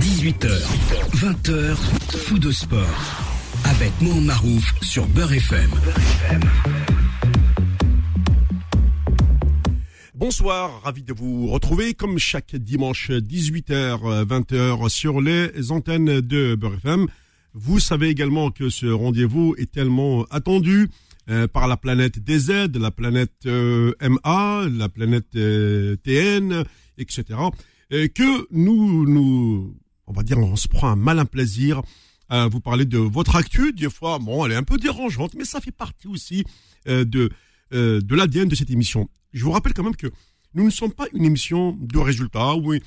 18h, 20h, fou de sport. Avec Mohamed Marouf sur Beurre FM. Bonsoir, ravi de vous retrouver comme chaque dimanche 18h, 20h sur les antennes de Beurre FM. Vous savez également que ce rendez-vous est tellement attendu euh, par la planète DZ, la planète euh, MA, la planète euh, TN, etc. que nous, nous, on va dire, on se prend un malin plaisir à vous parler de votre actu. Des fois, bon, elle est un peu dérangeante, mais ça fait partie aussi de de l'ADN de cette émission. Je vous rappelle quand même que nous ne sommes pas une émission de résultats. Oui,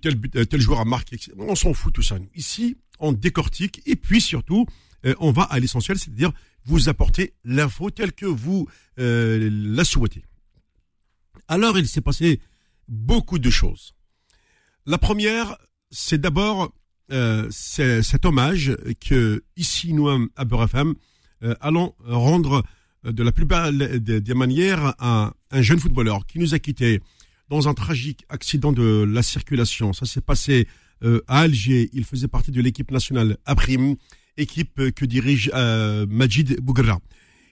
tel, tel joueur a marqué. On s'en fout tout ça. Ici, on décortique et puis surtout, on va à l'essentiel, c'est-à-dire vous apporter l'info telle que vous euh, la souhaitez. Alors, il s'est passé beaucoup de choses. La première, c'est d'abord euh, cet hommage que ici nous à Beurre euh, allons rendre de la plus belle des, manières à un jeune footballeur qui nous a quittés dans un tragique accident de la circulation. Ça s'est passé à Alger. Il faisait partie de l'équipe nationale à Prime équipe que dirige euh, Majid Bougra.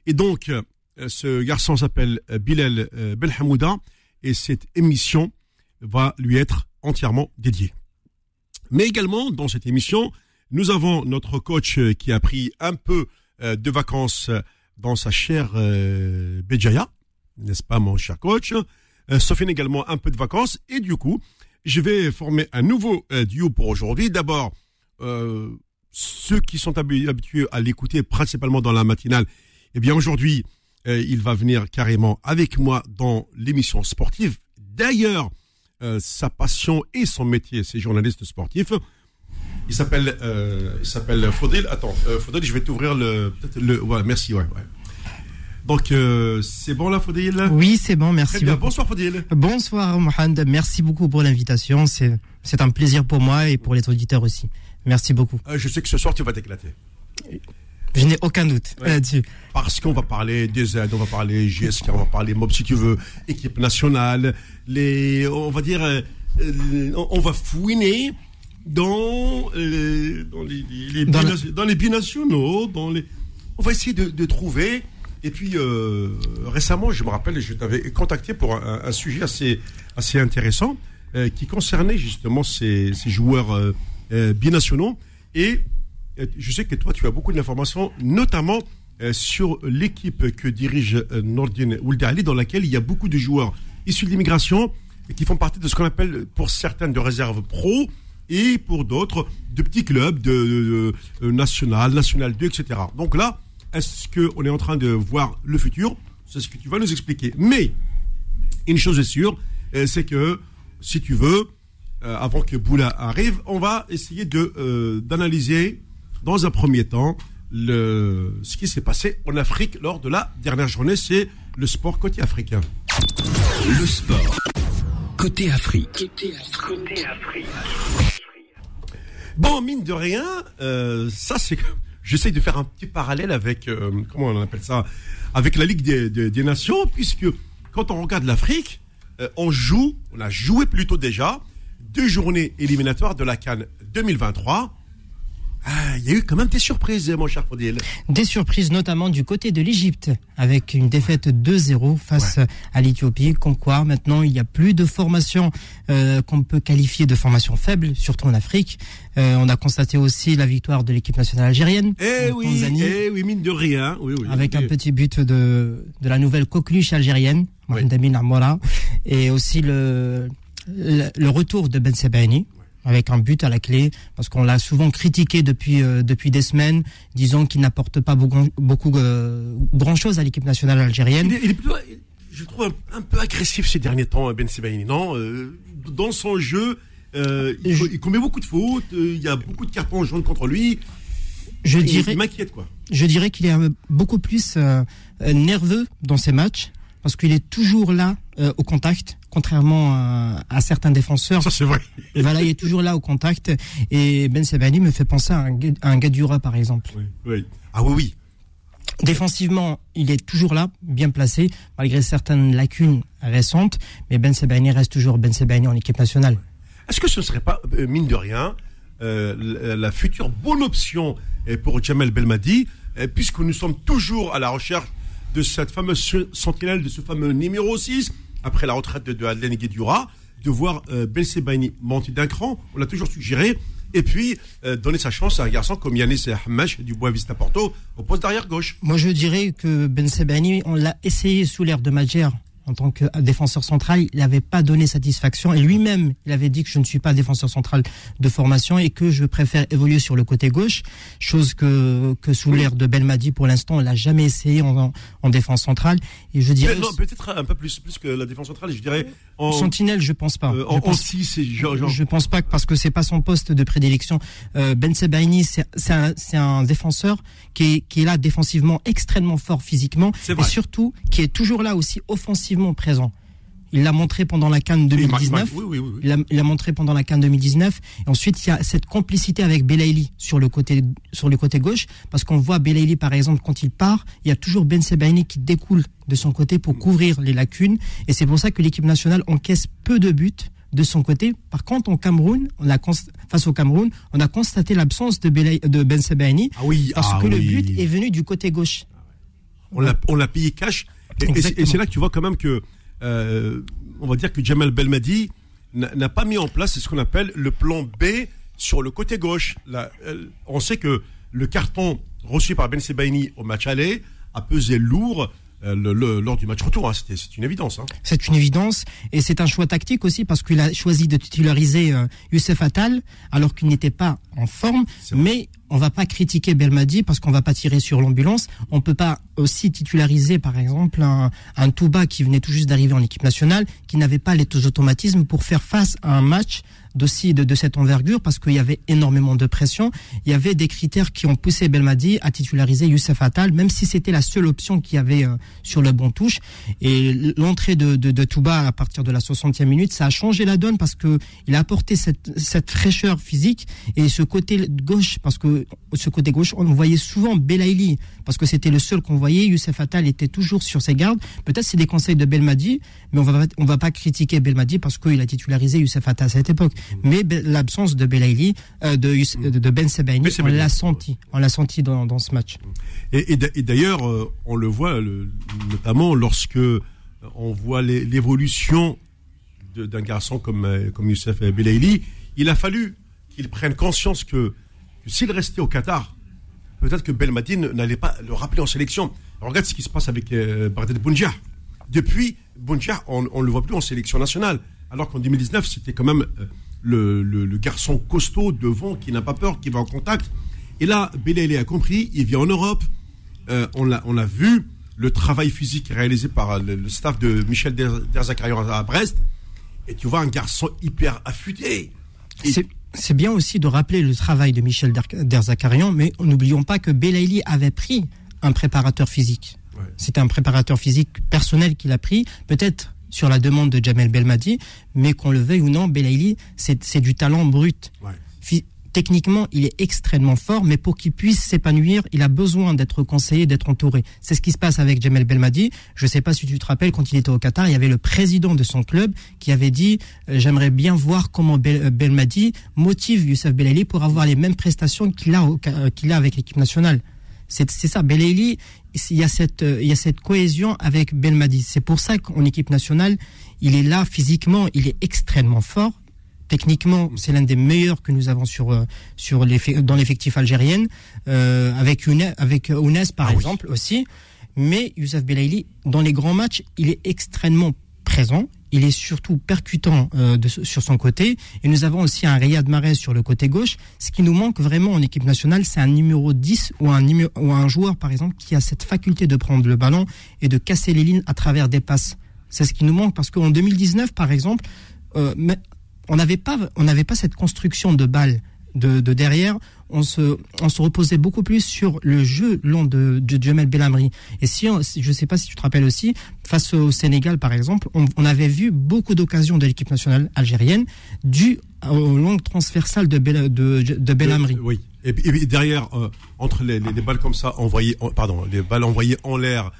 Et donc, euh, ce garçon s'appelle euh, Bilal Belhamouda et cette émission va lui être entièrement dédiée. Mais également, dans cette émission, nous avons notre coach qui a pris un peu de vacances dans sa chère Béjaïa, n'est-ce pas mon cher coach? Sophie également un peu de vacances et du coup, je vais former un nouveau duo pour aujourd'hui. D'abord, ceux qui sont habitués à l'écouter principalement dans la matinale, eh bien aujourd'hui, euh, il va venir carrément avec moi dans l'émission sportive. D'ailleurs, euh, sa passion et son métier, c'est journaliste sportif. Il s'appelle, euh, il s'appelle Faudil. Attends, euh, Faudil, je vais t'ouvrir le, le, voilà, merci, ouais, ouais. Donc c'est bon là, Faudil? Oui, c'est bon, merci. Très bien. Bonsoir, Faudil. Bonsoir, Mohamed. Merci beaucoup pour l'invitation. C'est, c'est un plaisir pour moi et pour les auditeurs aussi. Merci beaucoup. Euh, je sais que ce soir, tu vas t'éclater. Je n'ai aucun doute là-dessus. Parce qu'on va parler des aides, on va parler GSK, on va parler MOB si tu veux, équipe nationale, les, on va dire, euh, on va fouiner dans, euh, dans, les, dans, les, binationaux, dans les, on va essayer de, trouver. Et puis récemment, je me rappelle, je t'avais contacté pour un, sujet assez, assez intéressant qui concernait justement ces, ces joueurs euh, binationaux. Et euh, je sais que toi, tu as beaucoup d'informations, notamment euh, sur l'équipe que dirige Nordin Ouldali, dans laquelle il y a beaucoup de joueurs issus de l'immigration et qui font partie de ce qu'on appelle, pour certaines, de réserve pro et pour d'autres, de petits clubs de, national, national 2, etc. Donc là, est-ce qu'on est en train de voir le futur? C'est ce que tu vas nous expliquer. Mais, une chose est sûre, c'est que, si tu veux, euh, avant que Boula arrive, on va essayer de euh, d'analyser dans un premier temps le, ce qui s'est passé en Afrique lors de la dernière journée. C'est le sport côté africain. Le sport côté Afrique. Côté Afrique. Bon, mine de rien, euh, ça c'est j'essaye de faire un petit parallèle avec comment on appelle ça, avec la Ligue des, des Nations, puisque quand on regarde l'Afrique, on joue, on a joué plutôt déjà deux journées éliminatoires de la Cannes 2023. Ah, il y a eu quand même des surprises, mon cher Fodil. Des surprises, notamment du côté de l'Égypte, avec une défaite 2-0 face à l'Éthiopie. Comme quoi, maintenant, il n'y a plus de formation euh, qu'on peut qualifier de formation faible, surtout en Afrique. Euh, on a constaté aussi la victoire de l'équipe nationale algérienne. Eh oui, eh oui, mine de rien. Oui, oui, avec un petit but de, de la nouvelle coqueluche algérienne, Mohamed Amin Amora. Et aussi le le, retour de Ben Sebaini avec un but à la clé, parce qu'on l'a souvent critiqué depuis euh, depuis des semaines, disons qu'il n'apporte pas beaucoup, beaucoup euh, grand chose à l'équipe nationale algérienne. Il est, plutôt, je trouve un, peu agressif ces derniers temps, Ben Sebaini, non? Euh, Dans son jeu, il, commet beaucoup de fautes, il y a beaucoup de cartons jaunes contre lui. Je dirais, il m'inquiète quoi. Je dirais qu'il est beaucoup plus nerveux dans ses matchs parce qu'il est toujours là euh, au contact, contrairement à, certains défenseurs. Ça c'est vrai. Voilà, il est toujours là au contact. Et Ben Sebani me fait penser à un, un Gadura par exemple. Oui, oui. Ah oui, oui. Défensivement, il est toujours là, bien placé, malgré certaines lacunes récentes. Mais Ben Sebani reste toujours Ben Sebani en équipe nationale. Est-ce que ce ne serait pas, euh, mine de rien, euh, la future bonne option pour Jamel Belmadi, puisque nous sommes toujours à la recherche de cette fameuse sentinelle, de ce fameux numéro 6, après la retraite de, de Guedjura, de voir euh, Ben Sebaini monter d'un cran. On l'a toujours suggéré. Et puis, euh, donner sa chance à un garçon comme Yanis Hamash du Bois Vista Porto au poste d'arrière gauche. Moi, je dirais que Ben Sebaini, on l'a essayé sous l'ère de Madjer en tant que défenseur central, il n'avait pas donné satisfaction et lui-même, il avait dit que je ne suis pas défenseur central de formation et que je préfère évoluer sur le côté gauche, chose que que sous l'ère de Belmadi pour l'instant, on l'a jamais essayé en, en, défense centrale et je dirais non, peut-être un peu plus plus que la défense centrale, je dirais en Sentinelle, je pense pas. Euh, en, je pense, genre, je pense pas que parce que c'est pas son poste de prédilection. Euh, ben Sebaini, c'est un, un défenseur qui est qui est là défensivement extrêmement fort physiquement et surtout qui est toujours là aussi offensivement présent. Il l'a montré pendant la Cannes 2019. il l'a montré pendant la Cannes 2019. Et ensuite, il y a cette complicité avec Belaïli sur le côté sur le côté gauche, parce qu'on voit Belaïli par exemple quand il part, il y a toujours Ben Sebaini qui découle de son côté pour couvrir les lacunes. Et c'est pour ça que l'équipe nationale encaisse peu de buts de son côté. Par contre, au Cameroun, on a face au Cameroun, on a constaté l'absence de, de Ben Sebaini ah oui, parce ah que le but est venu du côté gauche. On l'a payé cash et, c'est là que tu vois quand même que, euh, on va dire que Jamal Belmadi n'a pas mis en place ce qu'on appelle le plan B sur le côté gauche. Là, euh, on sait que le carton reçu par Ben Sebaini au match aller a pesé lourd euh, le, lors du match retour. Hein. C'est une évidence. Hein. C'est une évidence et c'est un choix tactique aussi parce qu'il a choisi de titulariser euh, Youssef Attal alors qu'il n'était pas en forme. Mais on va pas critiquer Belmadi parce qu'on va pas tirer sur l'ambulance. On peut pas aussi titulariser par exemple un, un Touba qui venait tout juste d'arriver en équipe nationale, qui n'avait pas les automatismes pour faire face à un match d'aussi de, de cette envergure parce qu'il y avait énormément de pression. Il y avait des critères qui ont poussé Belmadi à titulariser Youssef Attal, même si c'était la seule option qu'il y avait euh, sur le bon touche. Et l'entrée de, de, de, Touba à partir de la 60e minute, ça a changé la donne parce que il a apporté cette, cette fraîcheur physique et ce côté gauche, parce que ce côté gauche, on voyait souvent Belaïli parce que c'était le seul qu'on voyait. Youssef Attal était toujours sur ses gardes. Peut-être c'est des conseils de Belmadi, mais on va on va pas critiquer Belmadi parce qu'il a titularisé Youssef Attal à cette époque. Mais l'absence de Belaïli, euh, de, de, Ben Sebaini, on l'a senti, on l'a senti dans, dans, ce match. Et, et d'ailleurs, euh, on le voit le, notamment lorsque on voit l'évolution d'un garçon comme euh, comme Youssef Belaïli, il a fallu qu'il prenne conscience que, s'il restait au Qatar, peut-être que Belmadi n'allait pas le rappeler en sélection. regarde ce qui se passe avec euh, Bardet Depuis, Bounja, on ne le voit plus en sélection nationale. Alors qu'en 2019, c'était quand même le, le, garçon costaud devant qui n'a pas peur, qui va en contact. Et là, Belélé a compris, il vient en Europe. Euh, on l'a on a vu le travail physique réalisé par le, staff de Michel Derzakarian à Brest. Et tu vois un garçon hyper affûté. C'est bien aussi de rappeler le travail de Michel Derzakarian, mais n'oublions pas que Belaïli avait pris un préparateur physique. C'était un préparateur physique personnel qu'il a pris. Peut-être sur la demande de Jamel Belmadi, mais qu'on le veuille ou non, Belaïli, c'est du talent brut. Techniquement, il est extrêmement fort, mais pour qu'il puisse s'épanouir, il a besoin d'être conseillé, d'être entouré. C'est ce qui se passe avec Jamel Belmadi. Je ne sais pas si tu te rappelles, quand il était au Qatar, il y avait le président de son club qui avait dit euh, J'aimerais bien voir comment euh, Belmadi motive Youssef Belaïli pour avoir les mêmes prestations qu'il a, euh, qu'il a avec l'équipe nationale. C'est ça. Belaïli, il y a cette, il y a cette cohésion avec Belmadi. C'est pour ça qu'en équipe nationale, il est là physiquement, il est extrêmement fort. Techniquement, c'est l'un des meilleurs que nous avons sur euh, sur dans l'effectif algérien, euh, avec une avec Ounes par ah exemple aussi. Mais Youssef Belaïli, dans les grands matchs, il est extrêmement présent. Il est surtout percutant euh, sur son côté. Et nous avons aussi un Riyad Mahrez sur le côté gauche. Ce qui nous manque vraiment en équipe nationale, c'est un numéro 10 ou un, ou un joueur, par exemple, qui a cette faculté de prendre le ballon et de casser les lignes à travers des passes. C'est ce qui nous manque parce qu'en 2019, par exemple, euh, on n'avait pas, cette construction de balles de derrière on se, on se reposait beaucoup plus sur le jeu long de, de Jamel Belhamri. Et si, je ne sais pas si tu te rappelles aussi, face au Sénégal par exemple, on, avait vu beaucoup d'occasions de l'équipe nationale algérienne dues aux longues transversales de, Bel, de, de Belhamri. oui. Et, derrière, euh, entre les, les, balles comme ça envoyées, pardon, les balles envoyées en l'air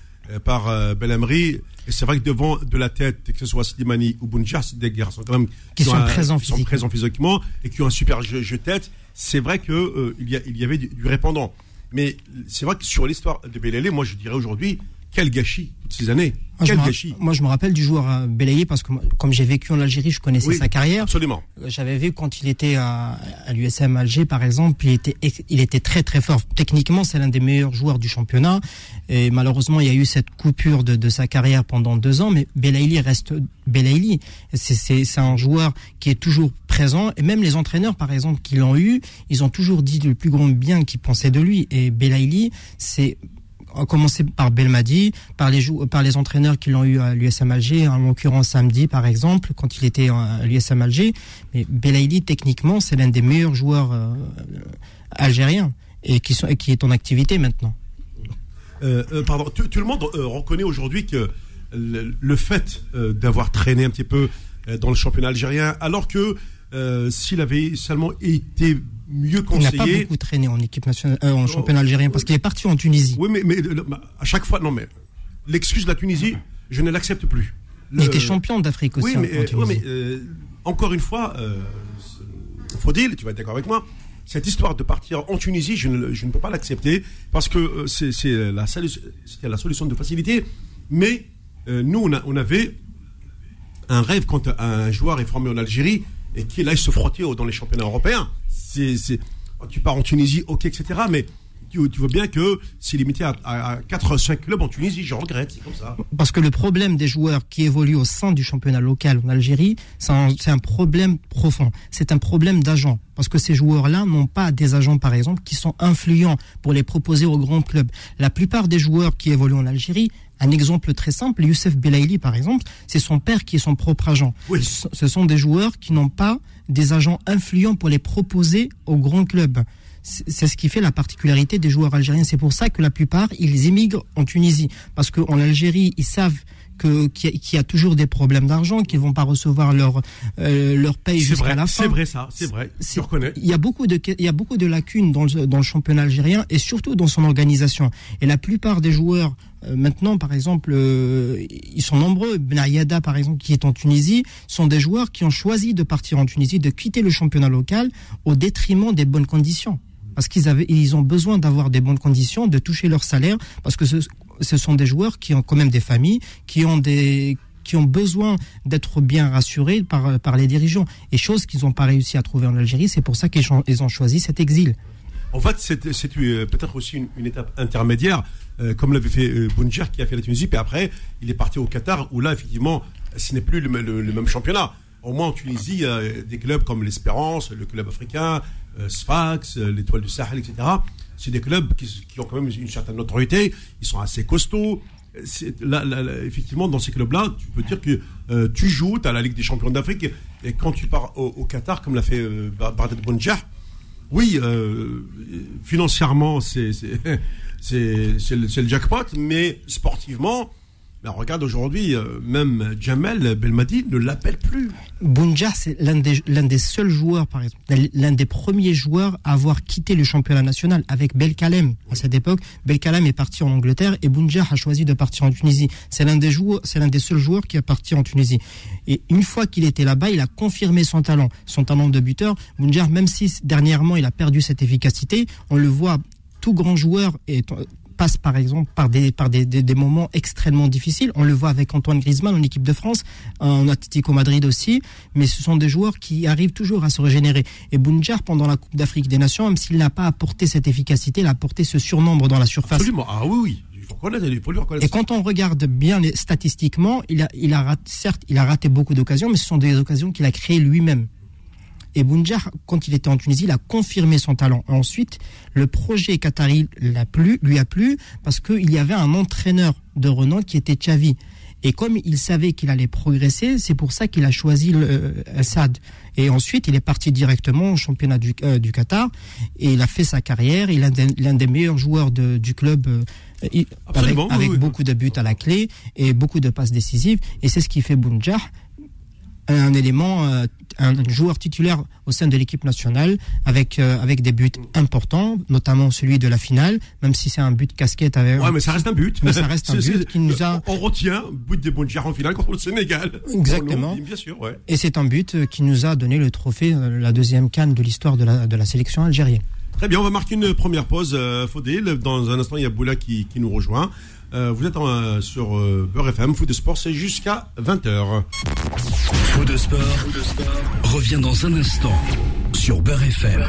par euh, Belhamri. Et c'est vrai que devant de la tête, que ce soit Slimani ou Bounja, c'est des garçons quand même qui, sont, présents qui sont présents physiquement et qui ont un super jeu, jeu tête. C'est vrai que euh, y y avait du, du répondant. Mais c'est vrai que sur l'histoire de Belhalé, moi je dirais aujourd'hui, quel gâchis toutes ces années. Moi, quel je gâchis. moi, je me rappelle du joueur euh, Belaïli parce que comme j'ai vécu en Algérie, je connaissais Oui, sa carrière. Absolument. Euh, J'avais vu quand il était à, à l'USM Alger, par exemple, il était, il était très très fort. Techniquement, c'est l'un des meilleurs joueurs du championnat. Et malheureusement, il y a eu cette coupure de, de sa carrière pendant deux ans. Mais Belaïli reste Belaïli. C'est- C'est c'est un joueur qui est toujours présent. Et même les entraîneurs, par exemple, qui l'ont eu, ils ont toujours dit le plus grand bien qu'ils pensaient de lui. Et Belaïli, c'est à commencer par Belmadi, par les par les entraîneurs qui l'ont eu à l'USM Alger, en l'occurrence samedi par exemple, quand il était à l'USM Alger. Mais Belaïli, techniquement, c'est l'un des meilleurs joueurs euh, algériens et qui, sont, et qui est en activité maintenant. Euh, euh, pardon, tout, le monde reconnaît aujourd'hui que le, le fait d'avoir traîné un petit peu dans le championnat algérien, alors que euh, s'il avait seulement été mieux Il n'a pas conseillé. beaucoup traîné en équipe nationale, euh, en championnat algérien parce qu'il est parti en Tunisie. Oui, mais, mais à chaque fois, non, mais l'excuse de la Tunisie, je ne l'accepte plus. Il était champion d'Afrique aussi Oui, mais, en euh, Tunisie. ouais, mais, euh, encore une fois, Faudil, tu vas être d'accord avec moi, cette histoire de partir en Tunisie, je ne, le- je ne peux pas l'accepter parce que c'est la, solution de facilité. Mais nous, on, a- on avait un rêve quand un joueur est formé en Algérie et qu'il aille se frotter au- dans les championnats européens. C'est- tu pars en Tunisie, ok, etc. Mais tu, vois bien que c'est limité à, à, 4-5 clubs en Tunisie. Je regrette, c'est comme ça. Parce que le problème des joueurs qui évoluent au sein du championnat local en Algérie, c'est un problème profond. C'est un problème d'agents. Parce que ces joueurs-là n'ont pas des agents, par exemple, qui sont influents pour les proposer aux grands clubs. La plupart des joueurs qui évoluent en Algérie, un exemple très simple, Youssef Belaïli, par exemple, c'est son père qui est son propre agent. Oui. Ce sont des joueurs qui n'ont pas des agents influents pour les proposer aux grands clubs. C'est c'est ce qui fait la particularité des joueurs algériens. C'est pour ça que la plupart, ils émigrent en Tunisie. Parce qu'en Algérie, ils savent que qu'il y, a- toujours des problèmes d'argent, qu'ils vont pas recevoir leur euh, leur paye jusqu'à la fin. c'est vrai ça, c'est vrai. Je reconnais. Il y a beaucoup de il y a beaucoup de lacunes dans le, dans le championnat algérien et surtout dans son organisation. Et la plupart des joueurs euh, maintenant, par exemple, euh, ils sont nombreux. Benayada, par exemple, qui est en Tunisie, sont des joueurs qui ont choisi de partir en Tunisie, de quitter le championnat local au détriment des bonnes conditions. Parce qu'ils avaient, ils ont besoin d'avoir des bonnes conditions, de toucher leur salaire, parce que ce, ce sont des joueurs qui ont quand même des familles, qui ont des qui ont besoin d'être bien rassurés par, par les dirigeants. Et chose qu'ils n'ont pas réussi à trouver en Algérie, c'est pour ça qu'ils ont, ils ont choisi cet exil. En fait, c'est euh, peut-être aussi une, étape intermédiaire, euh, comme l'avait fait euh, qui a fait la Tunisie, puis après, il est parti au Qatar, où là, effectivement, ce n'est plus le, le- même championnat. Au moins, en Tunisie, il y a des clubs comme l'Espérance, le club africain, euh, Sfax, l'Étoile du Sahel, etc. C'est des clubs qui, ont quand même une certaine notoriété, ils sont assez costauds. Là, là, effectivement, dans ces clubs-là, tu peux dire que euh, tu joues, tu as la Ligue des champions d'Afrique, et quand tu pars au, Qatar, comme l'a fait euh, Bar- Bardet oui, euh, financièrement, c'est le, c'est le jackpot, mais sportivement, ben, regarde aujourd'hui, euh, même Jamel Belmadi ne l'appelle plus. Bounja, c'est l'un des, seuls joueurs, par exemple, l'un des premiers joueurs à avoir quitté le championnat national avec Belkalem. À cette époque, Belkalem est parti en Angleterre et Bounja a choisi de partir en Tunisie. C'est l'un des joueurs, c'est l'un des seuls joueurs qui est parti en Tunisie. Et une fois qu'il était là-bas, il a confirmé son talent, son talent de buteur. Bounja, même si dernièrement il a perdu cette efficacité, on le voit, tout grand joueur est, passe par exemple par des par des, des, des moments extrêmement difficiles. On le voit avec Antoine Griezmann en équipe de France, en Atlético Madrid aussi. Mais ce sont des joueurs qui arrivent toujours à se régénérer. Et Bounjar pendant la Coupe d'Afrique des Nations, même s'il n'a pas apporté cette efficacité, il a apporté ce surnombre dans la surface. Absolument. Ah oui, oui. Et quand on regarde bien les, statistiquement, il a, il a certes, il a raté beaucoup d'occasions, mais ce sont des occasions qu'il a créées lui-même. Et Bounjar, quand il était en Tunisie, il a confirmé son talent. Ensuite, le projet qatari l'a plu, lui a plu parce qu'il y avait un entraîneur de renom qui était Xavi. Et comme il savait qu'il allait progresser, c'est pour ça qu'il a choisi le Assad. Et ensuite, il est parti directement au championnat du, euh, du Qatar et il a fait sa carrière. Il est l'un des, meilleurs joueurs de, du club euh, avec, oui, oui. beaucoup de buts à la clé et beaucoup de passes décisives. Et c'est ce qui fait Bounjar un élément, euh, un joueur titulaire au sein de l'équipe nationale avec euh, avec des buts importants, notamment celui de la finale, même si c'est un but casquette avec. Ouais, mais ça reste un but. Mais ça reste un but qui nous a. On retient but des Bondiar en finale contre le Sénégal. Exactement. Bien sûr, ouais. Et c'est un but euh, qui nous a donné le trophée, la deuxième canne de l'histoire de la de la sélection algérienne. Très bien, on va marquer une première pause, euh, Faudil. Dans un instant, il y a Boula qui, qui nous rejoint. Euh, vous êtes en, sur Beurre FM, Foot de Sport, c'est jusqu'à 20h. Foot de Sport, revient dans un instant sur Beurre FM.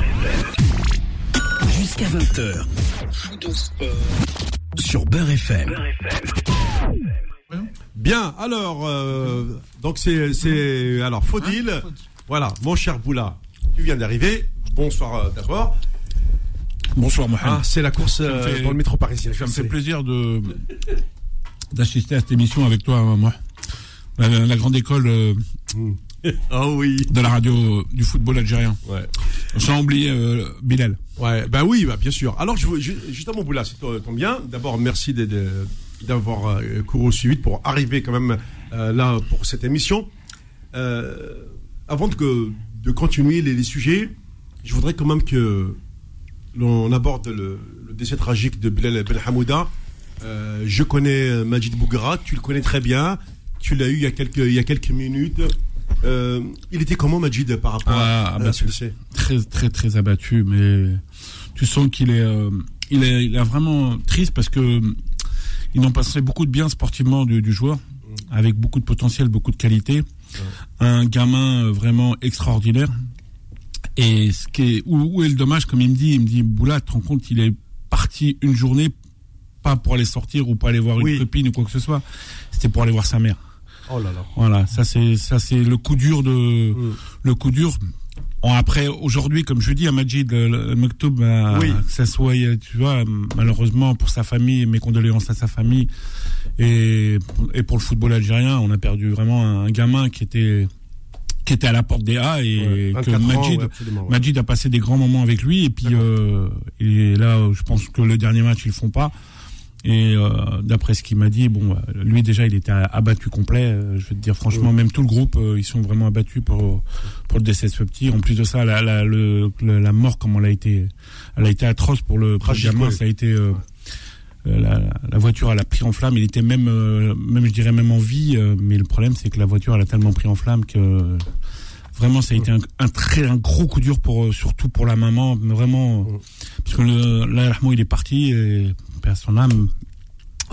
Jusqu'à 20h. Foot de Sport. Sur Beurre FM. Bien, alors, euh, donc c'est, c'est, alors, Faudil, voilà, mon cher Boula, tu viens d'arriver. Bonsoir euh, d'abord. Bonsoir Mohamed. Ah, c'est la course euh, fait- dans le métro parisien. Ça me fait plaisir de d'assister à cette émission avec toi, moi. La, la grande école euh, oui. de la radio euh, du football algérien. Ouais. Sans oublier euh, Bilal. Ouais, bah oui, bah bien sûr. Alors, je, ju- justement, Boula, c'est tombe bien. D'abord, merci d'avoir couru aussi vite pour arriver quand même euh, là pour cette émission. Avant de, de continuer les, les sujets, je voudrais quand même que l'on aborde le, le décès tragique de Bilal Ben Hamouda. Je connais Majid Bougra, tu le connais très bien. Tu l'as eu il y a quelques, il y a quelques minutes. Euh, il était comment Majid par rapport Ah, à, à décès Très très très abattu, mais tu sens qu'il est, euh, il est, il est vraiment triste parce que ils n'ont passé beaucoup de bien sportivement du, du joueur, avec beaucoup de potentiel, beaucoup de qualité. Un gamin euh, vraiment extraordinaire. Et ce qui est, où, où est le dommage, comme il me dit, il me dit, Boula, tu te rends compte qu'il est parti une journée, pas pour aller sortir ou pas aller voir Oui. une copine ou quoi que ce soit, c'était pour aller voir sa mère. Oh là là. Voilà, ça c'est ça c'est le coup dur de le coup dur. Bon, après aujourd'hui, comme je dis à Majid, le, le Mektoub, Oui. que ça soit, tu vois, malheureusement pour sa famille, mes condoléances à sa famille et et pour le football algérien, on a perdu vraiment un, gamin qui était qui était à la porte des A et Ouais, que 24 ans, Majid ouais, absolument, ouais. Majid a passé des grands moments avec lui et puis euh, et là je pense que le dernier match ils le font pas et euh, d'après ce qu'il m'a dit bon euh, lui déjà il était abattu complet euh, je vais te dire franchement même tout le groupe euh, ils sont vraiment abattus pour pour le décès de ce petit. En plus de ça la la le, la mort comme elle a été elle a été atroce pour le, pour le gamin. ça a été euh, euh, la, la voiture elle a pris en flamme. Il était même euh, même je dirais même en vie euh, mais le problème c'est que la voiture elle a tellement pris en flamme que Vraiment, ça a été un, un très un gros coup dur pour euh, surtout pour la maman, mais vraiment parce que le, là, il est parti et perd son âme.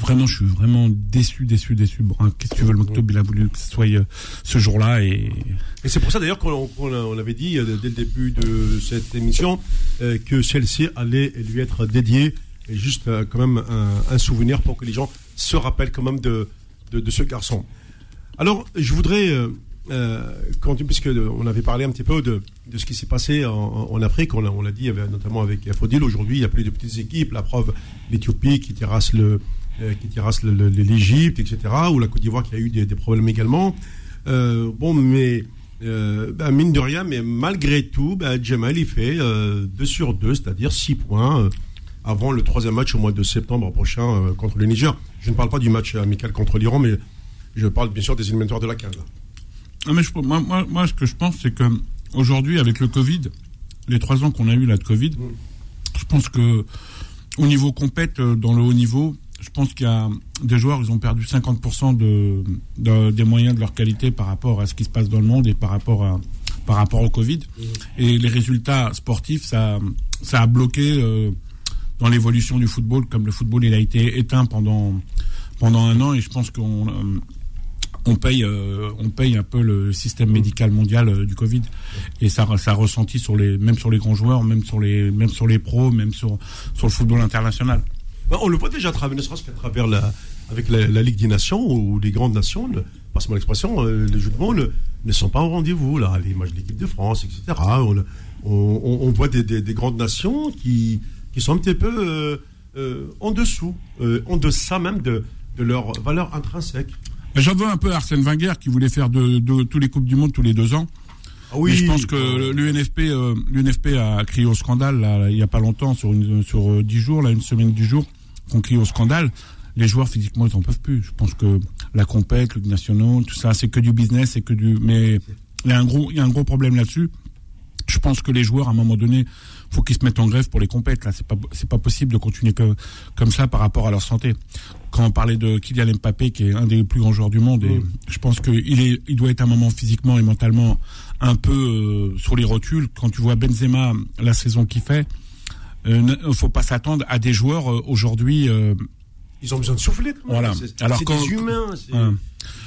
Vraiment, je suis vraiment déçu, déçu, déçu. Bon, hein, Qu'est-ce que tu veux, le Moktob, il a voulu que ce soit euh, ce jour-là et Et c'est pour ça d'ailleurs qu'on on avait dit euh, dès le début de cette émission euh, que celle-ci allait lui être dédiée et juste euh, quand même un, un souvenir pour que les gens se rappellent quand même de, de, de ce garçon. Alors, je voudrais, euh, euh, continuer, puisque euh, on avait parlé un petit peu de, ce qui s'est passé en, Afrique, on l'a dit euh, notamment avec Fodil, aujourd'hui il n'y a plus de petites équipes, la preuve, l'Éthiopie qui terrasse le euh, qui terrasse l'Égypte, etc., ou la Côte d'Ivoire qui a eu des, problèmes également. Euh, bon, mais euh, bah, mine de rien, mais malgré tout, bah, Jamal fait 2 sur 2, c'est-à-dire 6 points euh, avant le troisième match au mois de septembre prochain euh, contre le Niger. Je ne parle pas du match amical contre l'Iran, mais je parle bien sûr des éliminatoires de la 15. Là. Ah, mais je, moi, moi, moi, ce que je pense, c'est que aujourd'hui, avec le Covid, les trois ans qu'on a eu là de Covid, je pense que au niveau compète, euh, dans le haut niveau, je pense qu'il y a des joueurs, ils ont perdu 50% de, de- des moyens de leur qualité par rapport à ce qui se passe dans le monde et par rapport à par rapport au Covid. Et les résultats sportifs, ça, ça a bloqué euh, dans l'évolution du football, comme le football il a été éteint pendant pendant un an. Et je pense qu'on euh, on paye, euh, on paye un peu le système médical mondial euh, du Covid, et ça, ça a ressenti sur les, même sur les grands joueurs, même sur les, même sur les pros, même sur sur le football international. Ben, on le voit déjà à travers, ne serait-ce qu'à travers la, avec la, la Ligue des Nations ou les grandes nations, le- passe-moi l'expression, euh, les jeux de mots ne, ne sont pas au rendez-vous, là, les matchs de l'équipe de France, etc. On, on, on- on voit des, des- des grandes nations qui, qui sont un petit peu en dessous, en deçà même de, de leur valeur intrinsèque. J'en veux un peu à Arsène Wenger qui voulait faire de, de tous les coupes du monde tous les deux ans. Ah Mais je pense que l'UNFP, euh, l'UNFP a crié au scandale là, il y a pas longtemps sur une, sur euh, dix jours, là une semaine du jour, qu'on crie au scandale. les joueurs physiquement ils en peuvent plus. Je pense que la compète, le national, tout ça, c'est que du business, c'est que du. Mais il y a un gros, il y a un gros problème là-dessus. Je pense que les joueurs, à un moment donné, faut qu'ils se mettent en grève pour les compètes. Là, c'est pas, c'est pas possible de continuer que, comme ça par rapport à leur santé. Quand on parlait de Kylian Mbappé, qui est un des plus grands joueurs du monde, et je pense qu'il est, il doit être un moment physiquement et mentalement un peu euh, sur les rotules. Quand tu vois Benzema la saison qu'il fait, euh, ne faut pas s'attendre à des joueurs euh, aujourd'hui. euh, Ils ont besoin de souffler. quand même. Voilà. C'est Alors quand- des humains.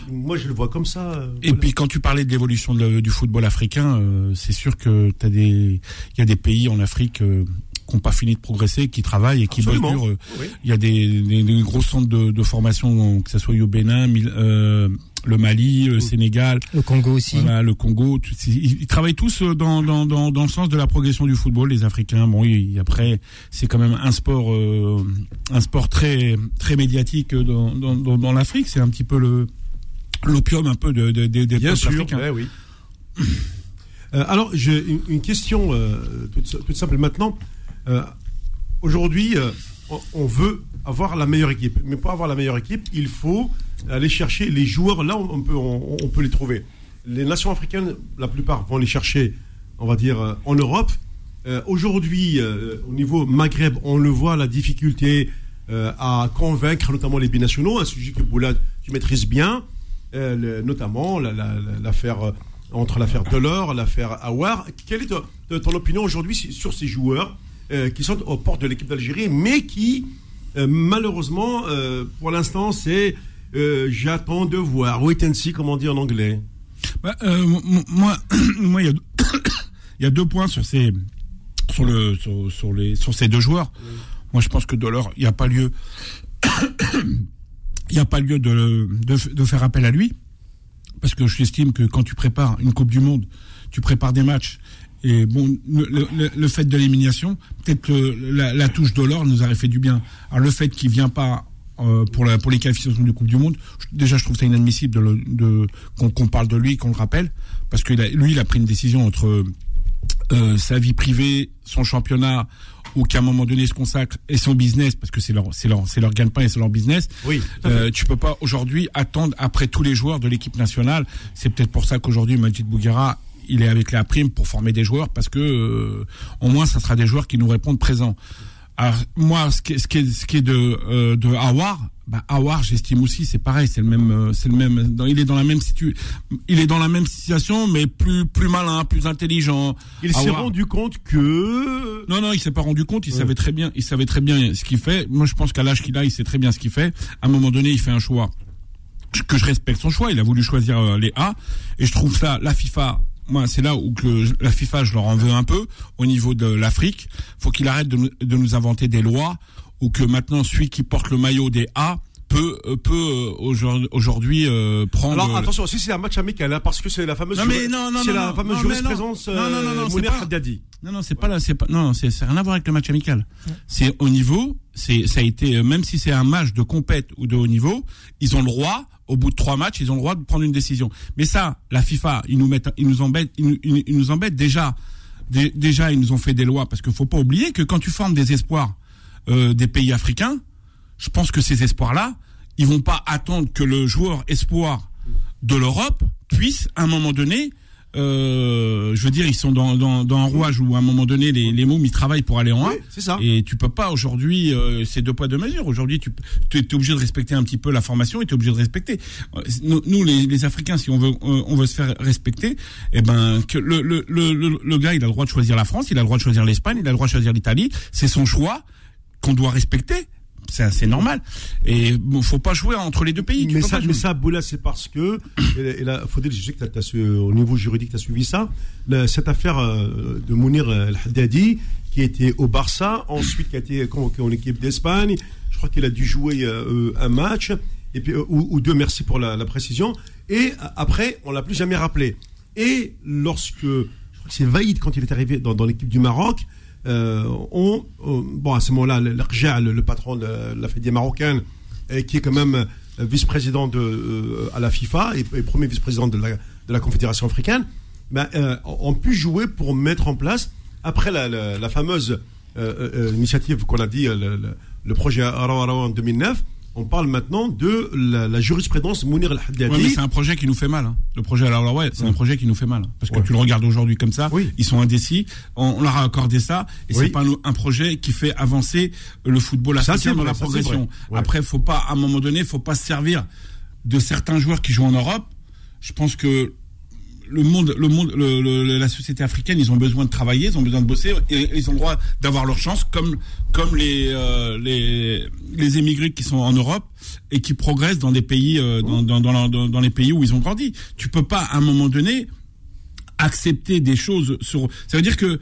Moi, je le vois comme ça. euh, Et voilà. puis quand tu parlais de l'évolution du football africain, euh, c'est sûr que t'as des, il y a des pays en Afrique euh, qui n'ont pas fini de progresser, qui travaillent et qui bossent dur. euh. Oui. Il y a des, des- des gros centres de, de formation, que ce soit au Bénin, euh, le Mali, le Sénégal, Le Congo aussi. voilà, le Congo. Ils, travaillent tous euh, dans, dans, dans, dans le sens de la progression du football, les Africains. Bon, il- après, c'est quand même un sport, euh, un sport très très médiatique dans, dans, dans, dans l'Afrique. C'est un petit peu le l'opium un peu de, de, de- des Bien sûr. africains. ouais, oui. Euh, alors, j'ai une, une question euh, toute, toute simple maintenant. Euh, Aujourd'hui, euh, on, veut avoir la meilleure équipe, mais pour avoir la meilleure équipe, il faut aller chercher les joueurs. Là, on, peut, on, peut les trouver. Les nations africaines, la plupart vont les chercher, on va dire, euh, en Europe. Aujourd'hui, au niveau Maghreb, on le voit, la difficulté à convaincre notamment les binationaux, un sujet que Boulad, tu bien, notamment la- la- la- l'affaire entre l'affaire Delors, l'affaire Awar. Quelle est ton, opinion aujourd'hui sur ces joueurs euh, qui sont aux portes de l'équipe d'Algérie, mais qui, euh, malheureusement, euh, pour l'instant, c'est j'attends de voir, wait and see, comme on dit en anglais. Moi, moi, il y a, deux points sur ces, sur le, sur, les, sur ces deux joueurs. Moi, je pense que Delors, il n'y a pas lieu, il a pas lieu de, de, de faire appel à lui, parce que j'estime que quand tu prépares une Coupe du Monde, tu prépares des matchs. Et bon, le, le- le fait de l'élimination, peut-être que la, la touche Delors nous aurait fait du bien. Alors le fait qu'il vient pas euh, pour, la, pour les qualifications de Coupe du Monde, je- déjà je trouve ça inadmissible de, le- de, qu'on, parle de lui, qu'on le rappelle, parce que il a- lui il a pris une décision entre euh, sa vie privée, son championnat, ou qu'à un moment donné il se consacre, et son business, parce que c'est leur, c'est leur, leur gagne-pain et c'est leur business. Oui. Euh, tu peux pas aujourd'hui attendre après tous les joueurs de l'équipe nationale. C'est peut-être pour ça qu'aujourd'hui Majid Bouguera, il est avec la prime pour former des joueurs, parce que euh, au moins ça sera des joueurs qui nous répondent présents. Alors moi, ce qui est, ce qui est, ce qui est de euh, de Awar, bah Awar, j'estime aussi, c'est pareil, c'est le même, euh, c'est le même. dans- il est dans la même situ, il est dans la même situation, mais plus plus malin, plus intelligent. Il s'est rendu compte que. Non, non, il s'est pas rendu compte. Il savait très bien. Il savait très bien ce qu'il fait. Moi, je pense qu'à l'âge qu'il a, il sait très bien ce qu'il fait. À un moment donné, il fait un choix que je respecte son choix. Il a voulu choisir euh, les A, et je trouve ça la FIFA. Moi, c'est là où que la FIFA, je leur en veux un peu au niveau de l'Afrique. Faut qu'il arrête de nous, de nous inventer des lois ou que maintenant celui qui porte le maillot des A peut euh, peut euh, aujourd'hui euh, prendre. Alors attention, si c'est un match amical, hein, parce que c'est la fameuse. Non, mais non, non, c'est non, la non, fameuse non, non. jurisprudence. Non, non, non, non, euh, c'est Mounir Haddadi. Non, non, c'est pas là, c'est pas, non, non, c'est, rien à voir avec le match amical. C'est au niveau, c'est, ça a été, même si c'est un match de compète ou de haut niveau, ils ont le droit, au bout de trois matchs, ils ont le droit de prendre une décision. Mais ça, la FIFA, ils nous mettent, ils nous embêtent, ils nous, embêtent déjà. Dé- déjà, ils nous ont fait des lois parce qu'il faut pas oublier que quand tu formes des espoirs euh, des pays africains, je pense que ces espoirs-là, ils vont pas attendre que le joueur espoir de l'Europe puisse, à un moment donné, euh, je veux dire, ils sont dans, dans, dans un rouage où à un moment donné, les, les mômes, ils travaillent pour aller en 1. Oui, c'est ça. Et tu peux pas aujourd'hui, euh, c'est deux poids deux mesures. Aujourd'hui, tu es obligé de respecter un petit peu la formation et tu es obligé de respecter. Euh, Nous, nous, les, les Africains, si on veut, euh, on veut se faire respecter, eh ben que le, le, le, le gars, il a le droit de choisir la France, il a le droit de choisir l'Espagne, il a le droit de choisir l'Italie. C'est son choix qu'on doit respecter. C'est normal. Et bon, faut pas jouer entre les deux pays. Mais ça, mais Boula, c'est parce que, et, et là, Faudel, je sais que su- au niveau juridique, tu as suivi ça, la- cette affaire euh, de Mounir euh, El Haddadi, qui était au Barça, ensuite qui a été convoqué en équipe d'Espagne, je crois qu'il a dû jouer euh, un match, et puis, euh, ou, ou deux, merci pour la, la précision, et après, on l'a plus jamais rappelé. Et lorsque, je crois que c'est Vaïd, quand il est arrivé dans, dans l'équipe du Maroc, euh, on, on- bon, à ce moment-là, le, le, le patron de la Fédération marocaine, qui est quand même euh, vice-président de, euh, à la FIFA et, premier vice-président de la, de la Confédération africaine, ben, euh, ont pu jouer pour mettre en place, après la, fameuse euh, euh, initiative qu'on a dit, euh, le, projet Arawa en 2009, On parle maintenant de la, jurisprudence Mounir al haddadi c'est un projet qui nous fait mal. Hein. Le projet, alors ouais, c'est un projet qui nous fait mal. Parce que tu le regardes aujourd'hui comme ça, ils sont indécis. On, leur a accordé ça, et c'est pas un projet qui fait avancer le football africain dans la progression. Après, faut pas, à un moment donné, faut pas se servir de certains joueurs qui jouent en Europe. Je pense que le monde, le monde, la société africaine, ils ont besoin de travailler, ils ont besoin de bosser, et ils ont le droit d'avoir leur chance, comme comme les euh, les les émigrés qui sont en Europe et qui progressent dans des pays euh, dans, dans, dans, les pays où ils ont grandi. Tu peux pas à un moment donné accepter des choses sur. Ça veut dire que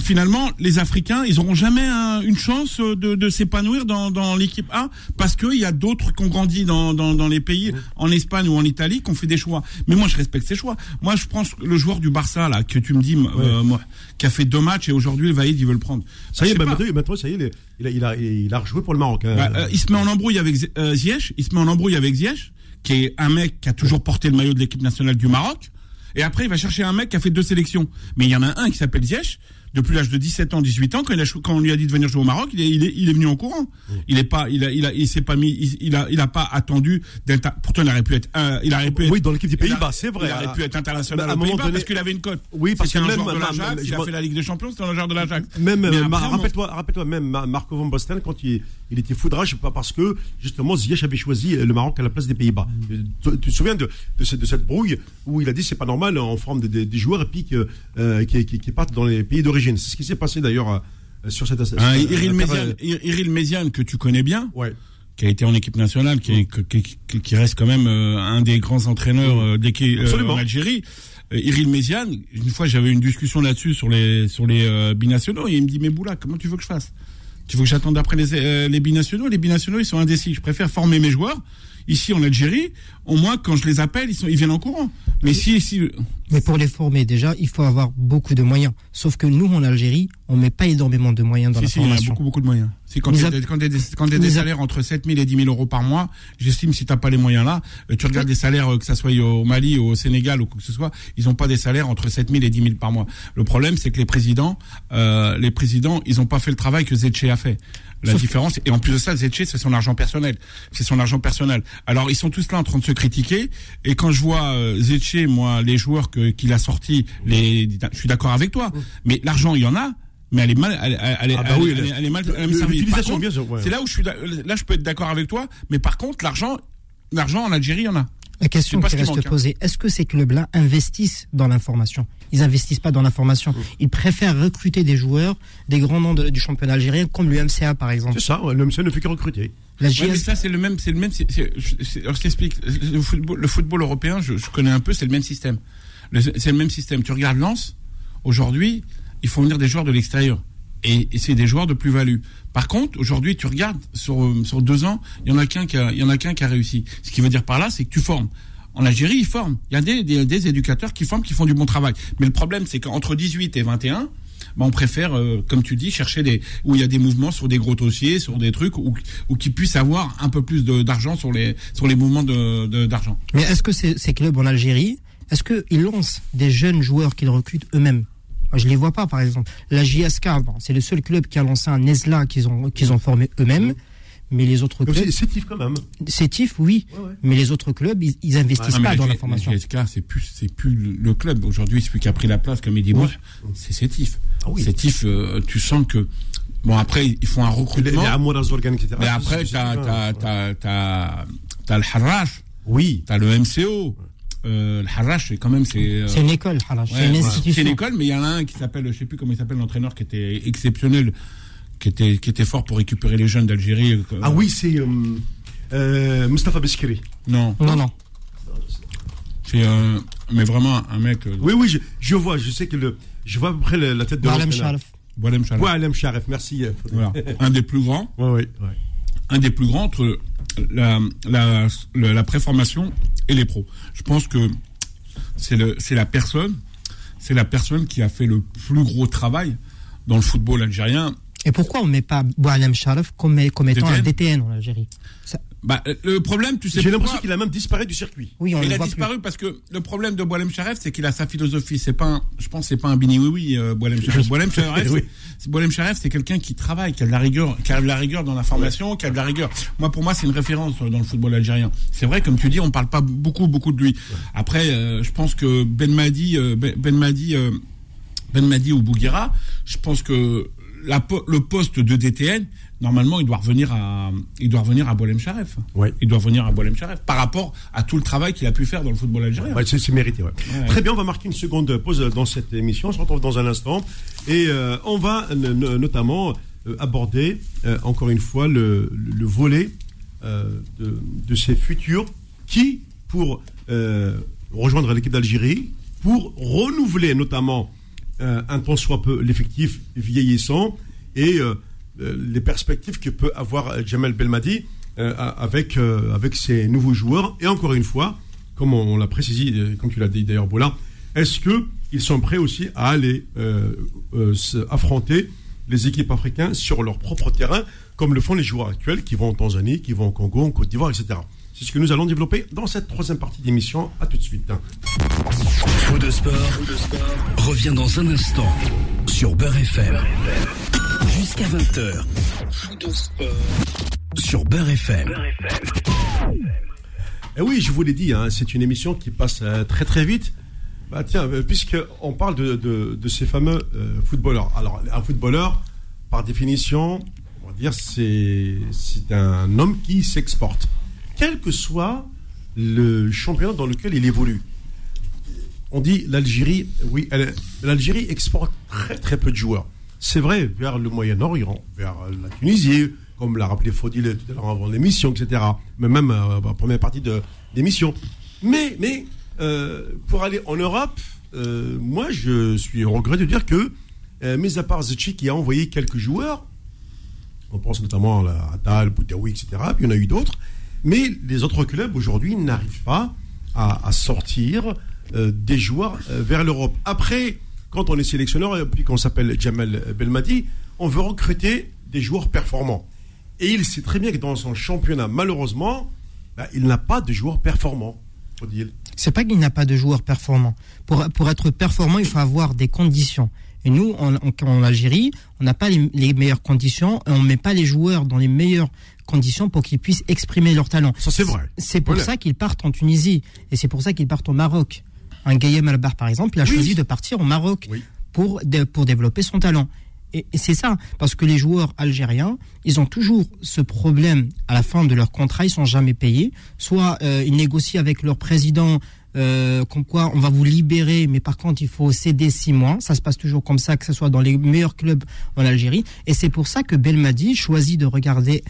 finalement, les Africains, ils auront jamais une chance de, de s'épanouir dans, dans l'équipe A parce qu'il y a d'autres qui ont grandi dans, dans, dans, les pays, en Espagne ou en Italie, qui ont fait des choix. Mais moi, je respecte ces choix. Moi, je pense que le joueur du Barça, là, que tu me dis, euh, moi, qui a fait deux matchs et aujourd'hui, le Vaïd, il veut le prendre. Ça y est, bah, maintenant, ça y est, il a, il a, il a rejoué pour le Maroc. Hein. Bah, euh, il se met en embrouille avec euh, Ziyech, il se met en embrouille avec Ziyech, qui est un mec qui a toujours porté le maillot de l'équipe nationale du Maroc. Et après, il va chercher un mec qui a fait deux sélections. Mais il y en a un qui s'appelle Ziyech, depuis l'âge de 17 ans, 18 ans, quand, il a, quand on lui a dit de venir jouer au Maroc, il est, il est, il est venu en courant. Mm. Il est pas, il a, il a, il s'est pas mis, il, a, il a pas attendu d'être. Pourtant, il aurait pu être, il aurait pu être. Oui, dans l'équipe des Pays-Bas, c'est vrai. Il aurait pu être international à aux Pays-Bas parce qu'il avait une cote. Oui, parce que un même de l'Ajax, il a fait la Ligue des Champions, c'était un joueur de l'Ajax. Même, rappelle-toi, rappelle-toi même Marco van Basten quand il, il était foudrage, pas parce que justement Ziyech avait choisi le Maroc à la place des Pays-Bas. Mm. Tu, te souviens de, de, cette, de, cette, brouille où il a dit c'est pas normal en forme des joueurs et puis euh, qui, qui, qui partent dans les pays d'origine. C'est ce qui s'est passé d'ailleurs euh, sur cette. Ah, Iril, Méziane, que tu connais bien. Qui a été en équipe nationale, qui, qui, reste quand même euh, un des grands entraîneurs euh, en Algérie. Iril Méziane, une fois j'avais une discussion là-dessus sur les sur les binationaux et il me dit mais Boula comment tu veux que je fasse? Tu veux que j'attende après les, les binationaux? Les binationaux ils sont indécis. Je préfère former mes joueurs Ici, en Algérie, au moins, quand je les appelle, ils, sont, ils viennent en courant. Mais si, ici... Mais pour les former, déjà, il faut avoir beaucoup de moyens. Sauf que nous, en Algérie, on met pas énormément de moyens dans la formation. Il y a beaucoup, beaucoup de moyens. C'est quand tu as, des, des salaires entre 7 000 et 10 000 euros par mois, j'estime si t'as pas les moyens là, euh, tu regardes des salaires, euh, que ça soit au Mali, au Sénégal ou quoi que ce soit, ils ont pas des salaires entre 7 000 et 10 000 par mois. Le problème, c'est que les présidents, euh, les présidents, ils ont pas fait le travail que Zetche a fait. La différence, et en plus de ça, Zetche, c'est son argent personnel. C'est son argent personnel. Alors, ils sont tous là en train de se critiquer. Et quand je vois euh, moi, les joueurs que qu'il a sortis, les, je suis d'accord avec toi. Mais l'argent, il y en a mais elle est mal, elle, elle, ah bah elle, elle est mal, elle servie. C'est là où je suis, là, je peux être d'accord avec toi, mais par contre, l'argent, l'argent en Algérie, il y en a. La question qui reste hein. posée, est-ce que ces clubs-là investissent dans l'information? Ils investissent pas dans l'information. Ils préfèrent recruter des joueurs, des grands noms du championnat algérien, comme l'UMCA par exemple. C'est ça, l'UMCA ne fait que recruter. La mais ça c'est le même, c'est le même. alors je t'explique. Le football, le football européen, je, je connais un peu, c'est le même système. C'est le même système. Tu regardes Lens, aujourd'hui, il faut venir des joueurs de l'extérieur. Et, et c'est des joueurs de plus-value. Par contre, aujourd'hui, tu regardes sur, sur deux ans, il y en a qu'un qui a, il y en a qu'un qui a réussi. Ce qui veut dire par là, c'est que tu formes. En Algérie, ils forment. Il y a des, des, des, éducateurs qui forment, qui font du bon travail. Mais le problème, c'est qu'entre 18 et 21, ben on préfère, euh, comme tu dis, chercher des où il y a des mouvements sur des gros dossiers, sur des trucs où, où qui puissent avoir un peu plus d'argent sur les sur les mouvements de d'argent. Mais est-ce que ces, ces clubs en Algérie, est-ce qu'ils lancent des jeunes joueurs qu'ils recrutent eux-mêmes? Je les vois pas, par exemple. La JSK, c'est le seul club qui a lancé un ESLA qu'ils ont, qu'ils ont formé eux-mêmes. Mais les autres clubs. C'est TIF quand même. C'est TIF, oui. Mais les autres clubs, ils, ils investissent pas dans la formation. JSK, c'est plus, c'est plus le club. Aujourd'hui, celui qui a pris la place, comme il dit, moi, c'est CETIF. Ah oui. CETIF, euh, tu sens que, bon, après, ils font un recrutement. Mais après, t'as, t'as, t'as, t'as, t'as le Harrach. Oui. T'as le MCO. Euh, le Harash, c'est quand même c'est. Euh, c'est une école, Harash. c'est une institution. C'est une école, mais il y en a un qui s'appelle, je sais plus comment il s'appelle, l'entraîneur qui était exceptionnel, qui était qui était fort pour récupérer les jeunes d'Algérie. Euh, ah oui, c'est euh, Mustafa Beskiri. Non. Non, non. C'est mais vraiment un mec. oui, oui, je, je, vois, je sais que le, je vois à peu près la, tête de. Boalem Sharif. Boalem Sharif. Boalem Sharif, merci. Voilà. un des plus grands. Oui, oui. Ouais. Un des plus grands entre la, la, la, la préformation et les pros. Je pense que c'est le c'est la personne c'est la personne qui a fait le plus gros travail dans le football algérien. Et pourquoi on ne met pas Boualem Sharaf comme, comme étant un DTN en Algérie? Bah, le problème, tu sais J'ai l'impression qu'il a même disparu du circuit. Oui, on il le a voit disparu parce que le problème de Boilem Charef, c'est qu'il a sa philosophie. C'est pas, un, je pense, que c'est pas un bini oui oui euh. Boilem Charef, Oui. c'est Boilem Charef, c'est quelqu'un qui travaille, qui a de la rigueur, qui a de la rigueur dans la formation, qui a de la rigueur. Moi, pour moi, c'est une référence euh, dans le football algérien. C'est vrai, comme tu dis, on parle pas beaucoup beaucoup de lui. Après, euh, je pense que Ben Madi, euh, Ben Ben Madi, euh, Ben Madi ou Bouguera, je pense que la, le poste de DTN, normalement, il doit revenir à, il doit revenir à. Ouais. Il doit revenir à Boilem Charef par rapport à tout le travail qu'il a pu faire dans le football algérien. Ouais, c'est mérité. ouais. Très bien, on va marquer une seconde pause dans cette émission. On se retrouve dans un instant. Et euh, on va notamment euh, aborder, euh, encore une fois, le, le- le volet de, de ces futurs qui, pour rejoindre l'équipe d'Algérie, pour renouveler notamment euh, un tant soit peu l'effectif vieillissant et euh, euh, les perspectives que peut avoir Jamel Belmadi avec, avec ses nouveaux joueurs. Et encore une fois, comme on, on l'a précisé, comme tu l'as dit d'ailleurs, Bola, est-ce qu'ils sont prêts aussi à aller affronter les équipes africaines sur leur propre terrain, comme le font les joueurs actuels qui vont en Tanzanie, qui vont au Congo, en Côte d'Ivoire, etc. C'est ce que nous allons développer dans cette troisième partie d'émission. À tout de suite. Fou de sport, revient dans un instant sur Beurre FM. Jusqu'à 20h. Fou de sport. Sur Beurre FM. Et oui, je vous l'ai dit, hein, c'est une émission qui passe euh, très très vite. Bah tiens, euh, puisqu'on parle de, de, de ces fameux euh, footballeurs. Alors, un footballeur, par définition, on va dire, c'est un homme qui s'exporte. Quel que soit le championnat dans lequel il évolue. On dit l'Algérie, oui, l'Algérie exporte très très peu de joueurs. C'est vrai, vers le Moyen-Orient, vers la Tunisie, comme l'a rappelé Faudil tout à l'heure avant l'émission, etc. Mais même euh, la première partie de l'émission. Mais, mais euh, pour aller en Europe, euh, moi je suis au regret de dire que, mis à part Zetchi qui a envoyé quelques joueurs, on pense notamment à Atal, Boudaoui, etc. Puis il y en a eu d'autres. Mais les autres clubs aujourd'hui n'arrivent pas à, sortir euh, des joueurs euh, vers l'Europe. Après, quand on est sélectionneur et puis qu'on s'appelle Jamel Belmadi, on veut recruter des joueurs performants. Et il sait très bien que dans son championnat, malheureusement, bah, il n'a pas de joueurs performants. C'est pas qu'il n'a pas de joueurs performants. Pour, pour être performant, il faut avoir des conditions. Et nous, en, en- Algérie, on n'a pas les, les meilleures conditions on met pas les joueurs dans les meilleures conditions pour qu'ils puissent exprimer leur talent. Ça, c'est vrai. C'est pour Voilà. ça qu'ils partent en Tunisie et c'est pour ça qu'ils partent au Maroc. Un Gaïem Albar, par exemple, il a Oui. choisi de partir au Maroc Oui. pour, pour développer son talent. Et, et c'est ça, parce que les joueurs algériens, ils ont toujours ce problème à la fin de leur contrat, ils sont jamais payés. Soit euh, ils négocient avec leur président, euh, comme quoi on va vous libérer, mais par contre il faut céder six mois. Ça se passe toujours comme ça, que ce soit dans les meilleurs clubs en Algérie. Et c'est pour ça que Belmadi choisit de regarder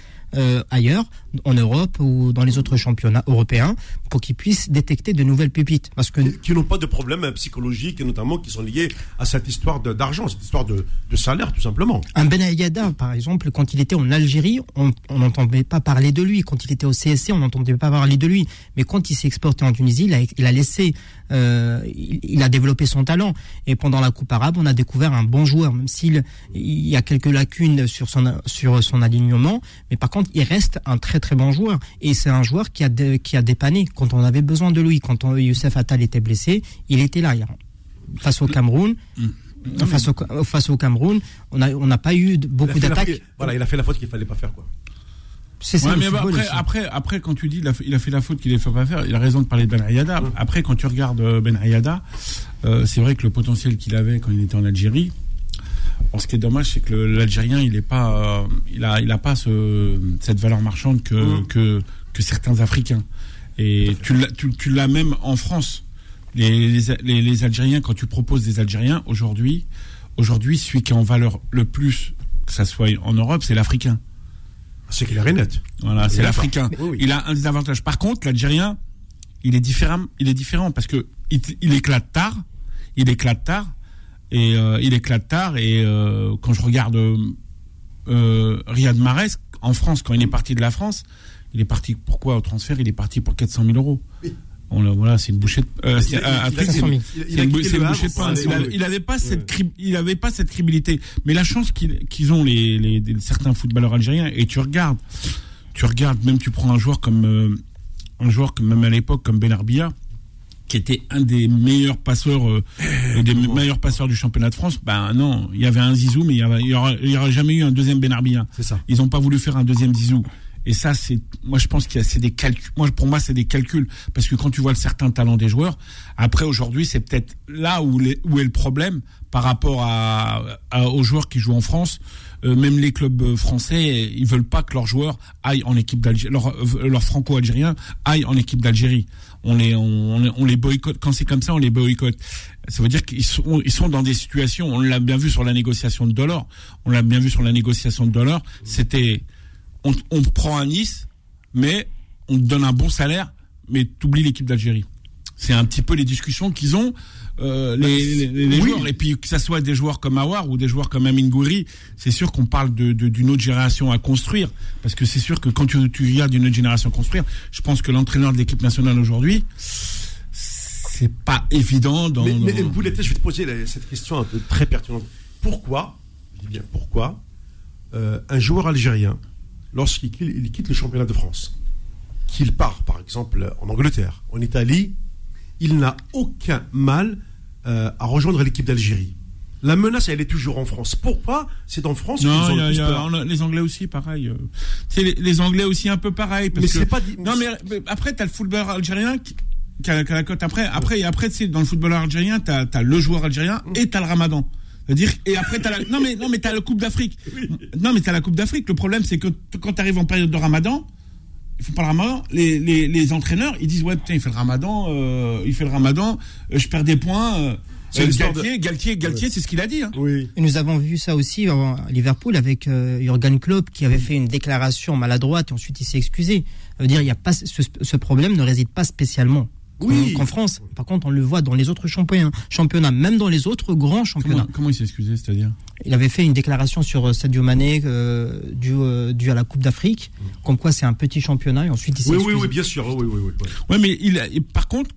ailleurs, en Europe ou dans les autres championnats européens, pour qu'ils puissent détecter de nouvelles pépites. Parce que Qui n'ont pas de problèmes psychologiques, et notamment qui sont liés à cette histoire d'argent, cette histoire de, de salaire, tout simplement. Un Ben Ayada, par exemple, quand il était en Algérie, on on n'entendait pas parler de lui. Quand il était au CSC, on n'entendait pas parler de lui. Mais quand il s'est exporté en Tunisie, il a, il a laissé, euh, il, il a développé son talent. Et pendant la Coupe arabe, on a découvert un bon joueur, même s'il il y a quelques lacunes sur son, sur son alignement. Mais par contre, il reste un très très bon joueur. Et c'est un joueur qui a, dé- qui a dépanné quand on avait besoin de lui. Quand on- Youssef Attal était blessé, il était là. Face au Cameroun, face au, face au Cameroun, on n'a on n'a pas eu beaucoup fait d'attaques. Voilà, il a fait la faute qu'il fallait pas faire, quoi. C'est ça Ouais, mais football après, après, après, quand tu dis il a fait, il a fait la faute qu'il ne faut pas faire, il a raison de parler de Ben Ayada. Après, quand tu regardes euh, Ben Ayada, euh, c'est vrai que le potentiel qu'il avait quand il était en Algérie. Bon, ce qui est dommage, c'est que l'Algérien, il est pas, euh, il a, il a pas ce, cette valeur marchande que, Mhm. que, que certains Africains. Et tu l'as, tu, tu l'as même en France. Les, les, Algériens, quand tu proposes des Algériens aujourd'hui, aujourd'hui, celui qui est en valeur le plus, que ça soit en Europe, c'est l'Africain. C'est qu'il est net. Voilà, c'est l'Africain. Oui, oui. Il a un désavantage. Par contre, l'Algérien, il est différent. Il est différent parce que il, il éclate tard. Il éclate tard et euh, il éclate tard. Et euh, quand je regarde euh, euh, Riyad Mahrez en France, quand il est parti de la France, il est parti. Pourquoi au transfert Il est parti pour 400 000 euros. Oui. On le- voilà, c'est une bouchée. De, euh, c'est Il a- un- un il a- truc, c'est 500 000. une- Il a- il c'est a une, quitté c'est le une bouchée de Havre pour pain. aller Il, a- au- il avait pas cette il avait pas cette crédibilité. Mais la chance qu'il- qu'ils ont les, les- les- certains footballeurs algériens et tu regardes tu regardes, même tu prends un joueur comme euh, un joueur comme même à l'époque comme Benarbia, qui était un des meilleurs passeurs, euh, des meilleurs passeurs du championnat de France. Ben non, il y avait un Zizou, mais il y, avait, il y aura, aura jamais eu un deuxième Benarbia. C'est ça. Ils n'ont pas voulu faire un deuxième Zizou. Et ça, c'est, moi, je pense qu'il y a, c'est des calculs. Moi, pour moi, c'est des calculs. Parce que quand tu vois le certain talent des joueurs, après, aujourd'hui, c'est peut-être là où, les, où est le problème par rapport à, à, aux joueurs qui jouent en France. Euh, même les clubs euh, français, ils veulent pas que leurs joueurs aillent en équipe d'Algérie, leurs leur franco-algériens aillent en équipe d'Algérie. On les, on, les boycotte. Quand c'est comme ça, on les boycotte. Ça veut dire qu'ils sont, ils sont dans des situations. On l'a bien vu sur la négociation de dollars. On l'a bien vu sur la négociation de dollars. C'était, on, on prend un Nice, mais on te donne un bon salaire, mais t'oublies l'équipe d'Algérie. C'est un petit peu les discussions qu'ils ont euh, les, les, les oui. joueurs. Et puis que ça soit des joueurs comme Awar ou des joueurs comme Amin Gouiri, c'est sûr qu'on parle de, de, d'une autre génération à construire. Parce que c'est sûr que quand tu, tu regardes une autre génération construire, je pense que l'entraîneur de l'équipe nationale aujourd'hui, c'est pas évident. Dans, mais, dans... mais je vais te poser cette question un peu très pertinente. Pourquoi, je dis bien pourquoi, euh, un joueur algérien, lorsqu'il il quitte le championnat de France, qu'il part par exemple en Angleterre, en Italie, il n'a aucun mal euh, à rejoindre l'équipe d'Algérie. La menace, elle est toujours en France. Pourquoi C'est en France non, ont y a, le plus y a, peur. Les Anglais aussi, pareil. C'est les, les, Anglais aussi un peu pareil. Parce mais c'est pas. Non, mais, mais après, t'as le footballeur algérien qui, qui, a, qui a la cote. Après, après, et après, dans le footballeur algérien, t'as as le joueur algérien et t'as le Ramadan. C'est-à-dire et après t'as la non mais non mais t'as la Coupe d'Afrique. Non mais t'as la Coupe d'Afrique. Le problème c'est que quand t'arrives en période de Ramadan, il faut pas le ramadan. Les, les, les, entraîneurs, ils disent ouais putain, il fait le ramadan, euh, il fait le ramadan, euh, je perds des points. Euh, Galtier, de... Galtier, Galtier, ouais. c'est ce qu'il a dit. Hein. Oui. Et nous avons vu ça aussi à Liverpool avec euh, Jurgen Klopp qui avait fait une déclaration maladroite et ensuite il s'est excusé. Ça veut dire il y a pas ce, ce problème ne réside pas spécialement oui. qu'en France. Par contre, on le voit dans les autres championnats, championnats même dans les autres grands championnats. Comment, comment il s'est excusé, c'est-à-dire? Il avait fait une déclaration sur Sadio Mané euh, dû, euh, à la Coupe d'Afrique, comme quoi c'est un petit championnat et ensuite il s'est oui, excusé. Oui, oui, bien sûr. Oui, oui, oui, oui. Ouais, mais il, a, par contre,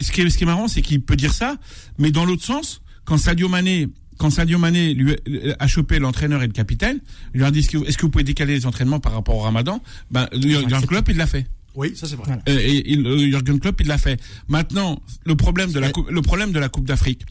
ce qui est, ce qui est marrant, c'est qu'il peut dire ça, mais dans l'autre sens, quand Sadio Mané quand Sadio Mané lui a chopé l'entraîneur et le capitaine, il lui a dit est-ce que, est que, vous pouvez décaler les entraînements par rapport au Ramadan? Ben, Jurgen Klopp, il l'a fait. Oui, ça c'est vrai. Voilà. Et, et, et, Jurgen Klopp, il l'a fait. Maintenant, le problème de la coupe, le problème de la Coupe d'Afrique,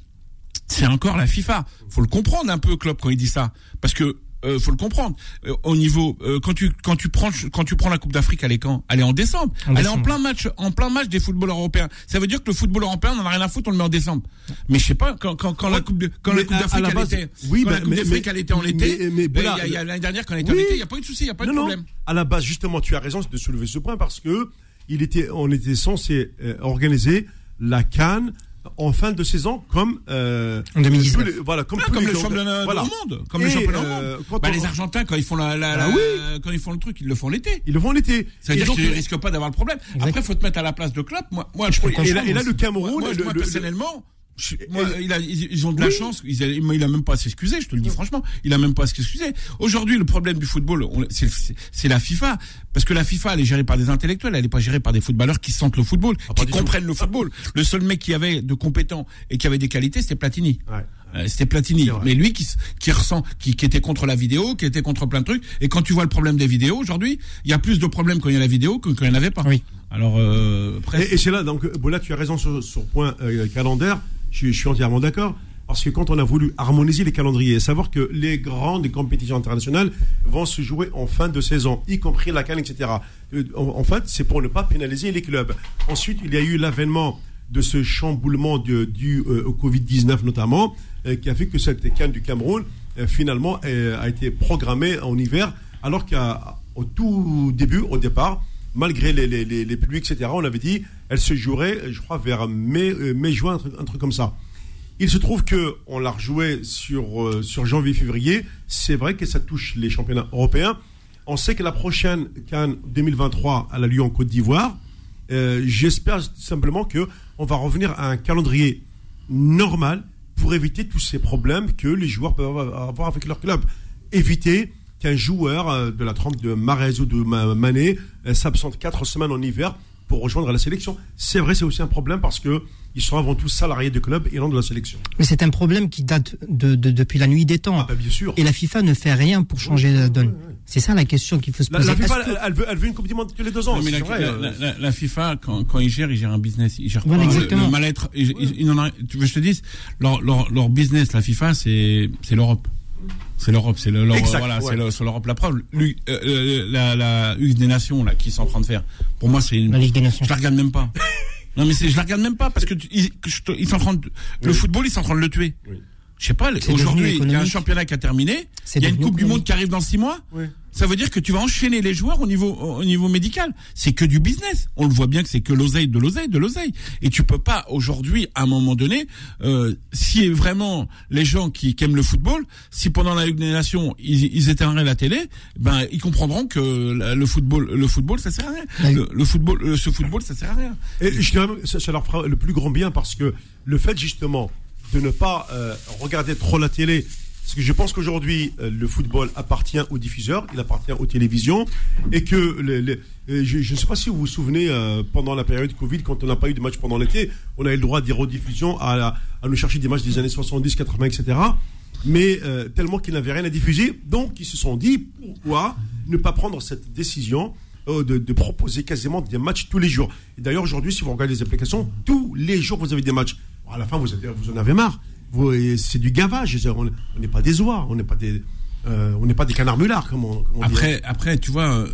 c'est encore la FIFA. Faut le comprendre un peu, Klopp, quand il dit ça, parce que euh, faut le comprendre. Euh, au niveau euh, quand tu quand tu prends quand tu prends la Coupe d'Afrique, elle est quand? Elle est en décembre. En elle décembre. est en plein match en plein match des footballeurs européens. Ça veut dire que le football européen, on en a rien à foutre, on le met en décembre. Mais je sais pas quand quand, quand la Coupe de, quand la Coupe d'Afrique elle était oui, quand bah, la Coupe d'Afrique elle était en été. Mais, y a, l'année dernière quand elle était oui. en été, il y a pas eu de souci, il y a pas non, de problème. Non. À la base, justement, tu as raison de soulever ce point parce que il était, on était censé euh, organiser la Cannes en fin de saison comme euh, en 2019. Les, voilà, comme, ah, comme le championnat voilà. du monde, comme et le championnat euh, du monde. Bah, on... Les Argentins quand ils font la, la, la ah, oui. quand ils font le truc, ils le font l'été. Ils le font l'été. Ça veut dire qu'ils risquent pas d'avoir le problème. Exact. Après, faut te mettre à la place de Klopp. Moi, moi, je et, là, et là, le Cameroun, moi, le, moi personnellement. Je, moi, il a, ils ont de la oui. chance. Il a, il a même pas à s'excuser. Je te le dis franchement. Il a même pas à s'excuser. Aujourd'hui, le problème du football, c'est la FIFA, parce que la FIFA, elle est gérée par des intellectuels. Elle n'est pas gérée par des footballeurs qui sentent le football, ah, qui comprennent le football. Le seul mec qui avait de compétents et qui avait des qualités, c'était Platini. Ouais. Euh, c'était Platini, mais lui qui, qui ressent, qui, qui, était contre la vidéo, qui était contre plein de trucs. Et quand tu vois le problème des vidéos aujourd'hui, il y a plus de problèmes quand il y a la vidéo que quand il n'y en avait pas. Oui. Alors, euh, presque... Et, et c'est là, donc, bon, là, tu as raison sur, sur point euh, calendaire. Je, suis entièrement d'accord. Parce que quand on a voulu harmoniser les calendriers, savoir que les grandes compétitions internationales vont se jouer en fin de saison, y compris la Cannes, etc. En, en fait, c'est pour ne pas pénaliser les clubs. Ensuite, il y a eu l'avènement de ce chamboulement de, dû euh, au Covid-19 notamment, euh, qui a fait que cette Cannes du Cameroun, euh, finalement, a été programmée en hiver, alors qu'au tout début, au départ, malgré les, les, etc., on avait dit, elle se jouerait, je crois, vers mai, mai juin, un truc, comme ça. Il se trouve que on l'a rejoué sur, euh, sur janvier-février. C'est vrai que ça touche les championnats européens. On sait que la prochaine Cannes 2023 a lieu en Côte d'Ivoire. Euh, J'espère simplement que on va revenir à un calendrier normal pour éviter tous ces problèmes que les joueurs peuvent avoir avec leur club. Éviter qu'un joueur de la trempe de Marez ou de Mané s'absente quatre semaines en hiver pour rejoindre la sélection. C'est vrai, c'est aussi un problème parce que ils sont avant tout salariés du club et non de la sélection. Mais c'est un problème qui date de, depuis la nuit des temps. Ah, bah, bien sûr. Et la FIFA ne fait rien pour changer la donne. C'est ça la question qu'il faut se poser. La, FIFA, elle, veut, elle, veut, une Coupe du Monde tous les deux ans. mais la, la, FIFA, quand, quand ils gèrent, ils gèrent un business. Ils gèrent pas exactement. le, mal-être. tu veux que je te dise, leur, leur, leur business, la FIFA, c'est l'Europe. C'est l'Europe, c'est le, voilà, c'est l'Europe. La preuve, euh, euh, la, la Ligue des Nations là, qui sont en train de faire. Pour moi, c'est une. La Ligue des Nations. Je la regarde même pas. non mais je la regarde même pas parce que ils, ils sont en train de, le football, ils sont en train de le tuer. Oui. Je sais pas. Aujourd'hui, il y a un championnat qui a terminé. Il y a une Coupe du Monde qui arrive dans six mois. Oui ça veut dire que tu vas enchaîner les joueurs au niveau au niveau médical. C'est que du business. On le voit bien que c'est que l'oseille, de l'oseille, de l'oseille. Et tu peux pas aujourd'hui, à un moment donné, euh, si vraiment les gens qui, aiment le football, si pendant la Ligue des Nations ils, ils éteindraient la télé, ben ils comprendront que le football, le football, ça sert à rien. Le, football, ce football, ça sert à rien. Et je dirais même, ça, ça leur fera le plus grand bien parce que le fait justement de ne pas euh, regarder trop la télé parce que je pense qu'aujourd'hui, euh, le football appartient aux diffuseurs, il appartient aux télévisions, et que euh, je ne sais pas si vous vous souvenez, pendant la période Covid, quand on n'a pas eu de match pendant l'été, on a eu le droit des rediffusions, à, à nous chercher des matchs des années 70, 80, etc. Mais tellement qu'ils n'avaient rien à diffuser, donc ils se sont dit pourquoi ne pas prendre cette décision de, proposer quasiment des matchs tous les jours. Et d'ailleurs, aujourd'hui, si vous regardez les applications, tous les jours, vous avez des matchs. À la fin, vous, en avez marre c'est du gavage. On n'est pas des oies, on n'est pas des, euh, canards mulards, comme on, après, après, tu vois,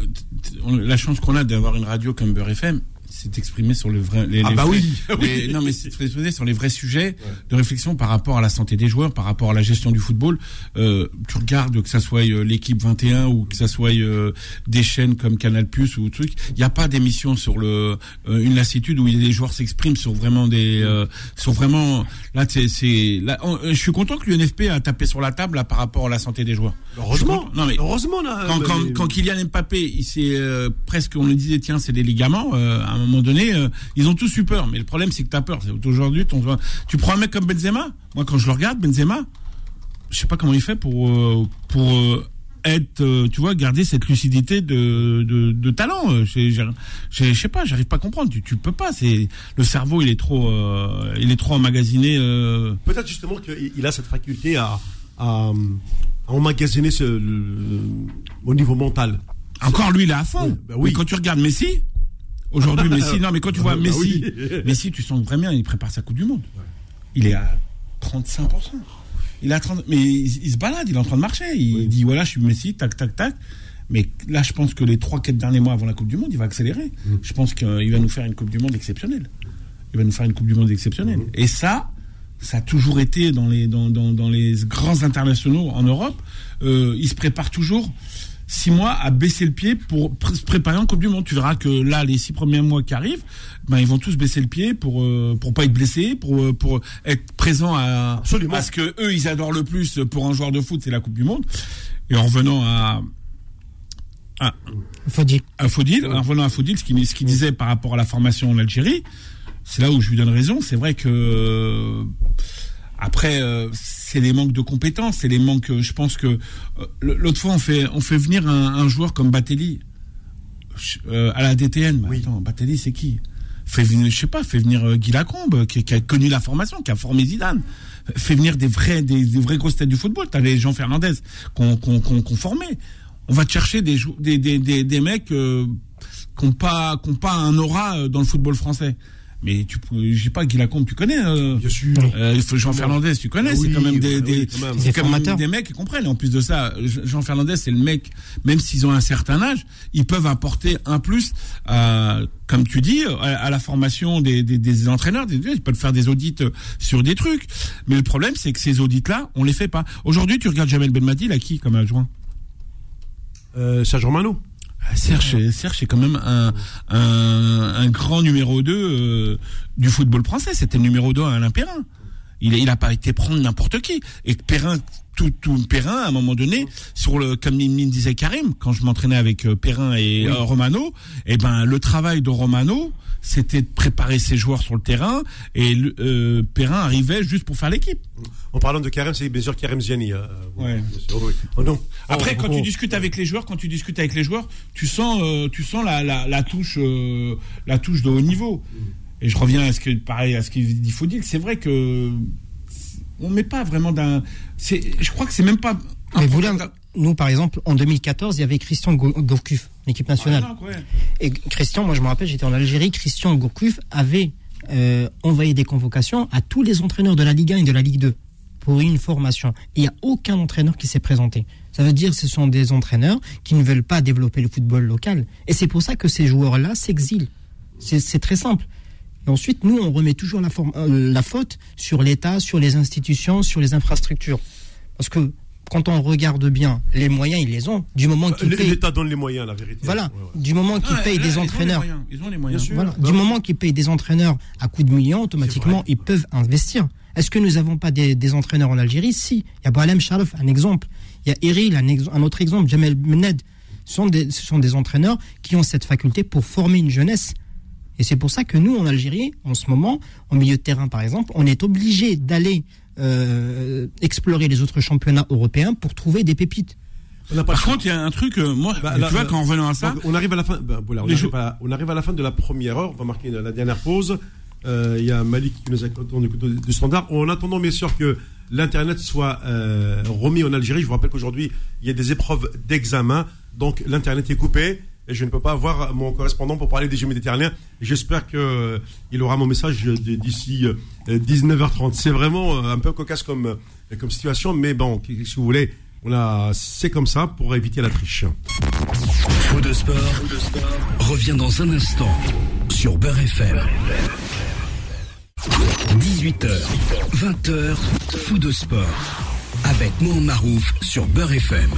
la chance qu'on a d'avoir une radio comme Beurre FM, c'est exprimé sur le vrai. Les, ah bah oui. non mais c'est exprimé sur les vrais sujets de réflexion par rapport à la santé des joueurs, par rapport à la gestion du football. Euh, tu regardes que ça soit euh, l'équipe 21 ou que ça soit euh, des chaînes comme Canal Plus ou truc, il n'y a pas d'émission sur le euh, une lassitude où les joueurs s'expriment sur vraiment des euh, sur vraiment là c'est je suis content que l'UNFP a tapé sur la table là, par rapport à la santé des joueurs. Heureusement. Non mais heureusement là. Quand, quand, quand Kylian Mbappé, il s'est presque on le disait tiens c'est des ligaments à un moment donné, euh, ils ont tous eu peur. Mais le problème, c'est que tu as peur. Aujourd'hui, tu prends un mec comme Benzema. Moi, quand je le regarde, Benzema, je sais pas comment il fait pour euh, pour euh, être, tu vois, garder cette lucidité de, de, talent. Je sais pas, j'arrive pas à comprendre. Tu, tu peux pas. C'est le cerveau, il est trop, il est trop emmagasiné. Peut-être justement qu'il a cette faculté à, à, emmagasiner ce, au niveau mental. Encore lui, il est à fond. Bah oui. Mais quand tu regardes Messi, Aujourd'hui, Messi, non, mais quand tu vois ah, Messi, Messi, tu sens vraiment, il prépare sa Coupe du Monde. Il est à 35%. Il à 30, mais il, se balade, il est en train de marcher. Il dit, voilà, je suis Messi, tac, tac, tac. Mais là, je pense que les 3-4 derniers mois avant la Coupe du Monde, il va accélérer. Mm. Je pense qu'il va nous faire une Coupe du Monde exceptionnelle. Il va nous faire une Coupe du Monde exceptionnelle. Mm. Et ça, ça a toujours été dans les, dans, dans, dans les grands internationaux en Europe. Euh, il se prépare toujours six mois à baisser le pied pour se préparer en Coupe du Monde. Tu verras que là, les six premiers mois qui arrivent, ben ils vont tous baisser le pied pour euh, pour pas être blessés, pour euh, pour être présents à Absolument. à ce que eux ils adorent le plus pour un joueur de foot, c'est la Coupe du Monde. Et en revenant à à Fodil, à Fodil, en revenant à Fodil, ce qu'il ce qu'il disait par rapport à la formation en Algérie, c'est là où je lui donne raison. C'est vrai que après, euh, c'est les manques de compétences, c'est les manques. Je pense que euh, l'autre fois, on fait on fait venir un, joueur comme Batelli euh, à la DTN. Oui. Attends, Batelli, c'est qui? Fait venir, je sais pas, fait venir Guy Lacombe, qui, qui, a connu la formation, qui a formé Zidane. Fait venir des vrais des, vrais grosses têtes du football. T'as les Jean Fernandez qu'on qu'on qu'on formé. On va te chercher des des des des, des mecs qui n'ont pas qui ont pas un aura dans le football français. Mais tu, je sais pas, Guy Lacombe, tu connais euh, Bien sûr. Euh, Jean Fernandez, tu connais C'est quand même des, des, des mecs qui comprennent. En plus de ça, Jean Fernandez, c'est le mec, même s'ils ont un certain âge, ils peuvent apporter un plus, à, comme tu dis, à, la formation des, des, des entraîneurs. Ils peuvent faire des audits sur des trucs. Mais le problème, c'est que ces audits-là, on les fait pas. Aujourd'hui, tu regardes Jamel Belmadi, là, qui comme adjoint? Euh, Serge Romano. Serge, Serge, c'est quand même un, un, un grand numéro 2 euh, du football français. C'était le numéro 2 à Alain Perrin. Il, il a pas été prendre n'importe qui. Et Perrin, tout, tout Perrin, à un moment donné, sur le, comme il me disait Karim, quand je m'entraînais avec euh, Perrin et euh, Romano, eh ben, le travail de Romano, c'était de préparer ses joueurs sur le terrain et le- euh, Perrin arrivait juste pour faire l'équipe. En parlant de Karim, c'est bien sûr Karim Ziani. euh, oui, Ouais. Oh non. Après, Oh, quand oh, tu oh. discutes avec les joueurs, quand tu discutes avec les joueurs, tu sens, euh, tu sens la, la, la touche, euh, la touche de haut niveau. Et je reviens à ce que, pareil, à ce qu'il dit Faudil. C'est vrai que on met pas vraiment d'un. Je crois que c'est même pas. Mais vous, nous, par exemple, en 2014, il y avait Christian Go- Gourcuff, l'équipe nationale. Ah, ouais. Et Christian, moi je me rappelle, j'étais en Algérie, Christian Gourcuff avait euh, envoyé des convocations à tous les entraîneurs de la Ligue 1 et de la Ligue 2 pour une formation. Il n'y a aucun entraîneur qui s'est présenté. Ça veut dire que ce sont des entraîneurs qui ne veulent pas développer le football local. Et c'est pour ça que ces joueurs-là s'exilent. C'est c'est très simple. Et ensuite, nous, on remet toujours la, forme- euh, la faute sur l'État, sur les institutions, sur les infrastructures. Parce que quand on regarde bien, les moyens, ils les ont. Du moment qu'ils L- payent, L'État donne les moyens, la vérité. voilà, Ouais, ouais. du moment qu'ils Ah, payent là, des ils ont les entraîneurs, moyens, Ils ont les moyens. Bien sûr. voilà. Bah Du moment qu'ils payent des entraîneurs à coups de millions, automatiquement, ils peuvent investir. Est-ce que nous n'avons pas des, des entraîneurs en Algérie? Si. Il y a Boalem Sharaf, un exemple. Il y a Eril, un, ex- un autre exemple. Jamel Mened. Ce sont, des, ce sont des entraîneurs qui ont cette faculté pour former une jeunesse. Et c'est pour ça que nous, en Algérie, en ce moment, en milieu de terrain, par exemple, on est obligé d'aller euh, explorer les autres championnats européens pour trouver des pépites. On n'a pas Par contre, il y a un truc, euh, moi, Bah, tu là, vois, euh, quand en revenant à ça, on arrive à la fin. ben, voilà, on, arrive à, on arrive à la fin de la première heure. On va marquer la, dernière pause. Euh, Il y a Malik qui nous attend du, du standard. En attendant, bien sûr, que l'internet soit euh, remis en Algérie. Je vous rappelle qu'aujourd'hui, il y a des épreuves d'examen, donc l'internet est coupé. Et je ne peux pas avoir mon correspondant pour parler des Jeux méditerranéens. J'espère que euh, aura mon message d- d'ici euh, 19h30. C'est vraiment euh, un peu cocasse comme, euh, situation, mais bon, si vous voulez, on c'est comme ça pour éviter la triche. Faux de sport, revient dans un instant sur Beurre FM. 18h, 20h, Fou de sport. Avec Mohamed Marouf sur Beurre FM.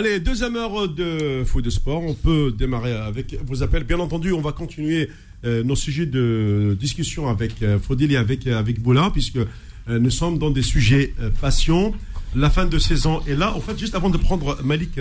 Allez, deuxième heure de Fou de Sport. On peut démarrer avec vos appels. Bien entendu, on va continuer euh, nos sujets de discussion avec euh, Faudil et avec, euh, avec Boula, puisque euh, nous sommes dans des sujets passion. La fin de saison est là. En fait, juste avant de prendre Malik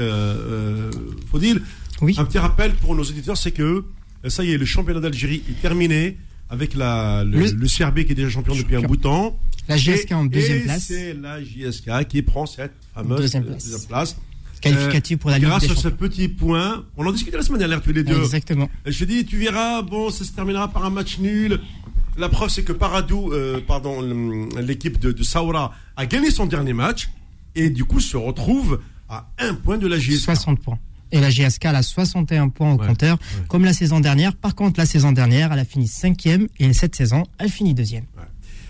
Faudil, Oui. un petit rappel pour nos auditeurs, c'est que ça y est, le championnat d'Algérie est terminé avec la, le, Le- le CRB qui est déjà champion depuis un bout de temps. La GSK en deuxième et place. C'est la JSK qui prend cette fameuse Deuxième place. deuxième place. Qualificatif pour la Ligue Grâce des à ce petit point, on en discutait la semaine dernière tous les deux. Exactement. Je dis, tu verras, bon, ça se terminera par un match nul. La preuve, c'est que Paradou, euh, pardon, l'équipe de, de Saoura a gagné son dernier match et du coup se retrouve à un point de la JSK. 60 points. Et la GSK, elle a 61 points au Ouais, compteur, comme la saison dernière. Par contre, la saison dernière, elle a fini cinquième et cette saison, elle finit deuxième.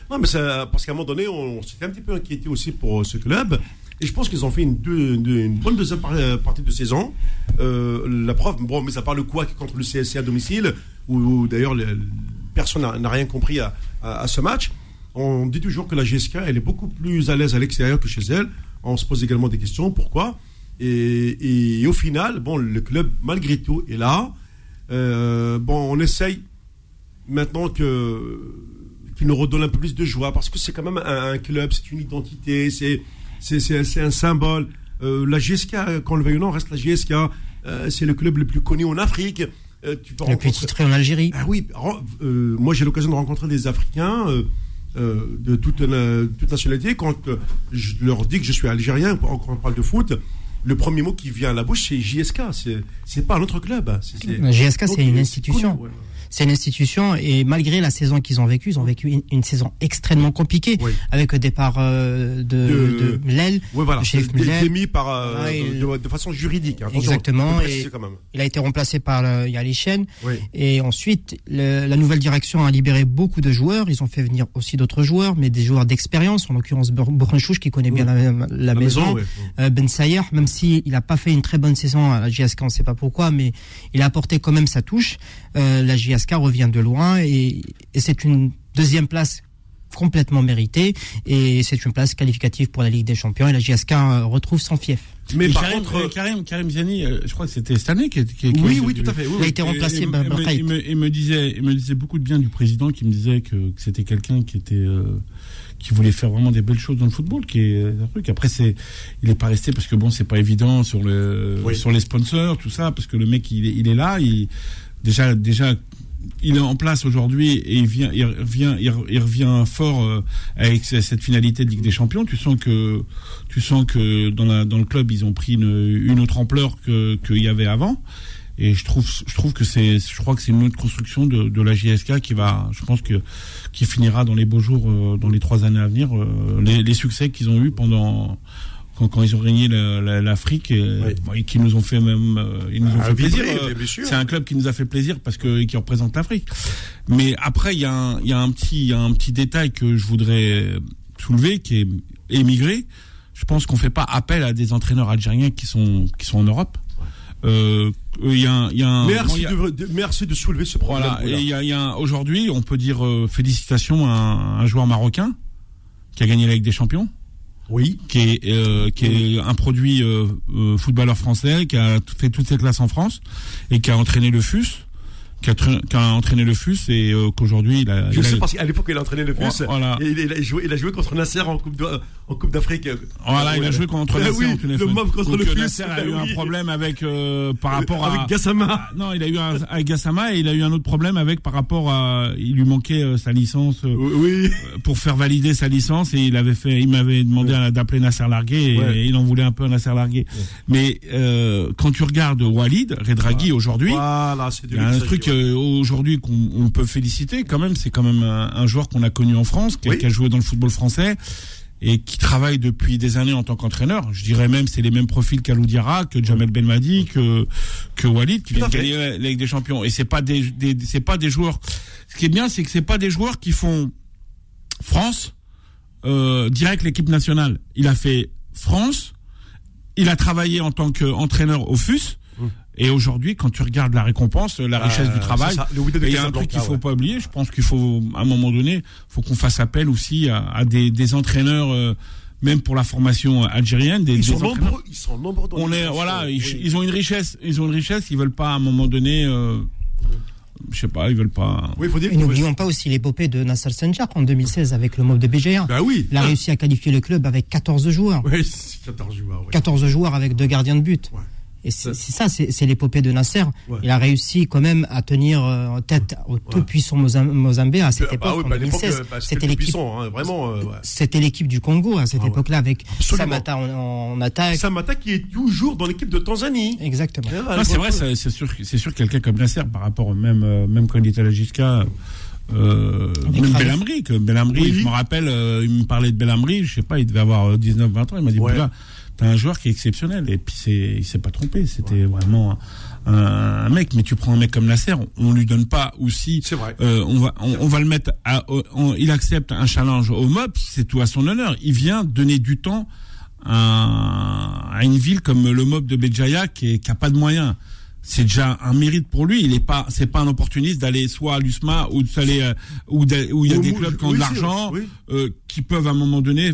Non, mais ça, parce qu'à un moment donné, on, s'était un petit peu inquiété aussi pour euh, ce club. Et je pense qu'ils ont fait une, bonne deuxième euh, partie de saison. Euh, la preuve, bon, mais ça parle quoi contre le CSC à domicile, où, d'ailleurs le- personne n'a- rien compris à, ce match. On dit toujours que la GSK, elle est beaucoup plus à l'aise à l'extérieur que chez elle. On se pose également des questions. Pourquoi? Et, au final, bon, le club, malgré tout, est là. Euh, bon, on essaye maintenant qu'il nous redonne un peu plus de joie parce que c'est quand même un, un club, c'est une identité, c'est c'est un symbole. Euh, la GSK, quand le veuille ou non, reste la GSK. Euh, c'est le club le plus connu en Afrique. Euh, tu peux Le plus rencontrer- titré en Algérie. ah oui, moi j'ai l'occasion de rencontrer des Africains de toute, toute nationalité. Quand je leur dis que je suis algérien, quand on parle de foot, le premier mot qui vient à la bouche c'est JSK. C'est c'est pas un autre club. hein. C'est- une institution. connu, ouais. C'est une institution et malgré la saison qu'ils ont vécue, ils ont vécu une, une saison extrêmement compliquée Oui. avec le départ euh, de, De- de Mlel. Ouais, voilà, Le chef Müller. démis par euh, il- de, de façon juridique. hein. Attention, Exactement, et- quand même. Il a été remplacé par euh, Yali Chen. Oui. Et ensuite, le- la nouvelle direction a libéré beaucoup de joueurs. Ils ont fait venir aussi d'autres joueurs, mais des joueurs d'expérience, en l'occurrence Bourrenchouch qui connaît bien la, la maison. Euh, Ben Sayer, même si il n'a pas fait une très bonne saison à la JSK, on ne sait pas pourquoi, mais il a apporté quand même sa touche. Euh, la JSK revient de loin et, et c'est une deuxième place complètement mérité et c'est une place qualificative pour la Ligue des Champions et la JSK retrouve son fief. Mais par Karim, contre, Karim, Karim Ziani, je crois que c'était cette année qui, qui, qui Oui, oui, tout à fait. Oui, il a été remplacé par il, me, il me disait, il me disait beaucoup de bien du président, qui me disait que, que c'était quelqu'un qui était euh, qui voulait faire vraiment des belles choses dans le football, qui est un truc. Après, c'est, il est pas resté parce que bon, c'est pas évident sur le, sur les sponsors, tout ça, parce que le mec, il est, il est là, il, déjà, déjà, il est en place aujourd'hui et il vient, il revient, il, revient fort euh, avec cette finalité de Ligue des Champions. Tu sens que, tu sens que dans le club, ils ont pris une, autre ampleur que qu'il y avait avant. Et je trouve, je trouve que c'est, je crois que c'est une autre construction de, de la JSK qui va, je pense que, qui finira dans les beaux jours, euh, dans les trois années à venir, euh, les, les, succès qu'ils ont eu pendant quand, quand, ils ont régné l'Afrique et, qui nous ont fait même, euh, ils nous ont ah, fait plaisir. c'est un club qui nous a fait plaisir parce que qui représente l'Afrique. Mais après, il y a un, il y a un petit, il y a un petit détail que je voudrais soulever qui est émigré. Je pense qu'on fait pas appel à des entraîneurs algériens qui sont qui sont en Europe. Euh, y a, y a un, merci, de, merci de soulever ce problème. Voilà, y a, y a aujourd'hui, on peut dire euh, félicitations à un, un, joueur marocain qui a gagné la Ligue des Champions. Oui. Qui est euh, qui est un produit euh, euh, footballeur français, qui a fait toutes ses classes en France et qui a entraîné le FUS qui a, qui a, entraîné le FUS et euh, qu'aujourd'hui il a. Je il sais a... parce qu'à l'époque il a entraîné le FUS. Voilà. Et il, a joué, il a joué contre Nasser en Coupe en Coupe d'Afrique. Voilà, il a joué contre Nasser oui, Le mob contre le FUS. Nasser a eu un problème avec euh, par rapport avec à. Gassama. Ah, non, il a eu un, avec Gassama et il a eu un autre problème avec par rapport à. Il lui manquait euh, sa licence. Euh, oui. Pour faire valider sa licence et il avait fait, il m'avait demandé d'appeler Nasser Largué et, il en voulait un peu à Nasser Largué. Mais quand tu regardes Walid Redraghi voilà. aujourd'hui, voilà, il y a un truc aujourd'hui qu'on on peut féliciter quand même. C'est quand même un, un joueur qu'on a connu en France, qui, a joué dans le football français et qui travaille depuis des années en tant qu'entraîneur. Je dirais même c'est les mêmes profils qu'Alou Diarra, que Jamel Belmadi, que que Walid qui viennent gagner la Ligue des Champions. Et c'est pas des, des c'est pas des joueurs. Ce qui est bien, c'est que c'est pas des joueurs qui font France euh, direct l'équipe nationale. Il a fait France. Il a travaillé en tant qu'entraîneur au FUS. Et aujourd'hui, quand tu regardes la récompense, la richesse euh, du travail, il y a un truc qu'il faut ouais. pas oublier. Je pense qu'il faut, à un moment donné, faut qu'on fasse appel aussi à, à des, des, entraîneurs. Euh, même pour la formation algérienne, des, ils, des sont nombreux, ils sont nombreux. Dans on est, voilà, oui. ils, ils, ont une richesse, ils ont une richesse. Ils veulent pas à un moment donné. Euh, je sais pas, ils veulent pas. Oui, faut dire, Et n'oublions pas aussi l'épopée de Nasser Senjar en 2016 avec le mob de BGA. Bah oui. Il a réussi à qualifier le club avec 14 joueurs. Oui, 14 joueurs. Oui. 14 joueurs avec deux gardiens de but. Ouais. Et c'est ça, c'est l'épopée de Nasser. Ouais. Il a réussi quand même à tenir en tête au ouais. tout puissant Mozambique à cette bah, époque, bah, en 2016. Bah, c'était l'équipe, hein, vraiment. Euh, c'était l'équipe du Congo à cette ah, époque-là avec Absolument. Samata en, en, attaque. Samata qui est toujours dans l'équipe de Tanzanie. Exactement. Ah, c'est vrai, c'est sûr, c'est sûr quelqu'un comme Nasser par rapport même euh, même quand il était à la Gisca. Euh, même Belhamri, que Belhamri, oui. je me rappelle, euh, il me parlait de Belhamri, je sais pas, il devait avoir 19-20 ans, il m'a dit, ouais. T'as un joueur qui est exceptionnel. Et puis c'est, il s'est pas trompé. C'était ouais. vraiment un, un, mec. Mais tu prends un mec comme Nasser, on, on lui donne pas aussi. C'est vrai. Euh, on va, on, on, va le mettre. À, on, il accepte un challenge au MOP, c'est tout à son honneur. Il vient donner du temps à, à une ville comme le MOP de Béjaïa qui, qui a pas de moyens c'est déjà un mérite pour lui. Il est pas, c'est pas un opportuniste d'aller soit à l'USMA ou d'aller euh, où, où il y a des clubs qui ont de l'argent, oui. euh, qui peuvent à un moment donné.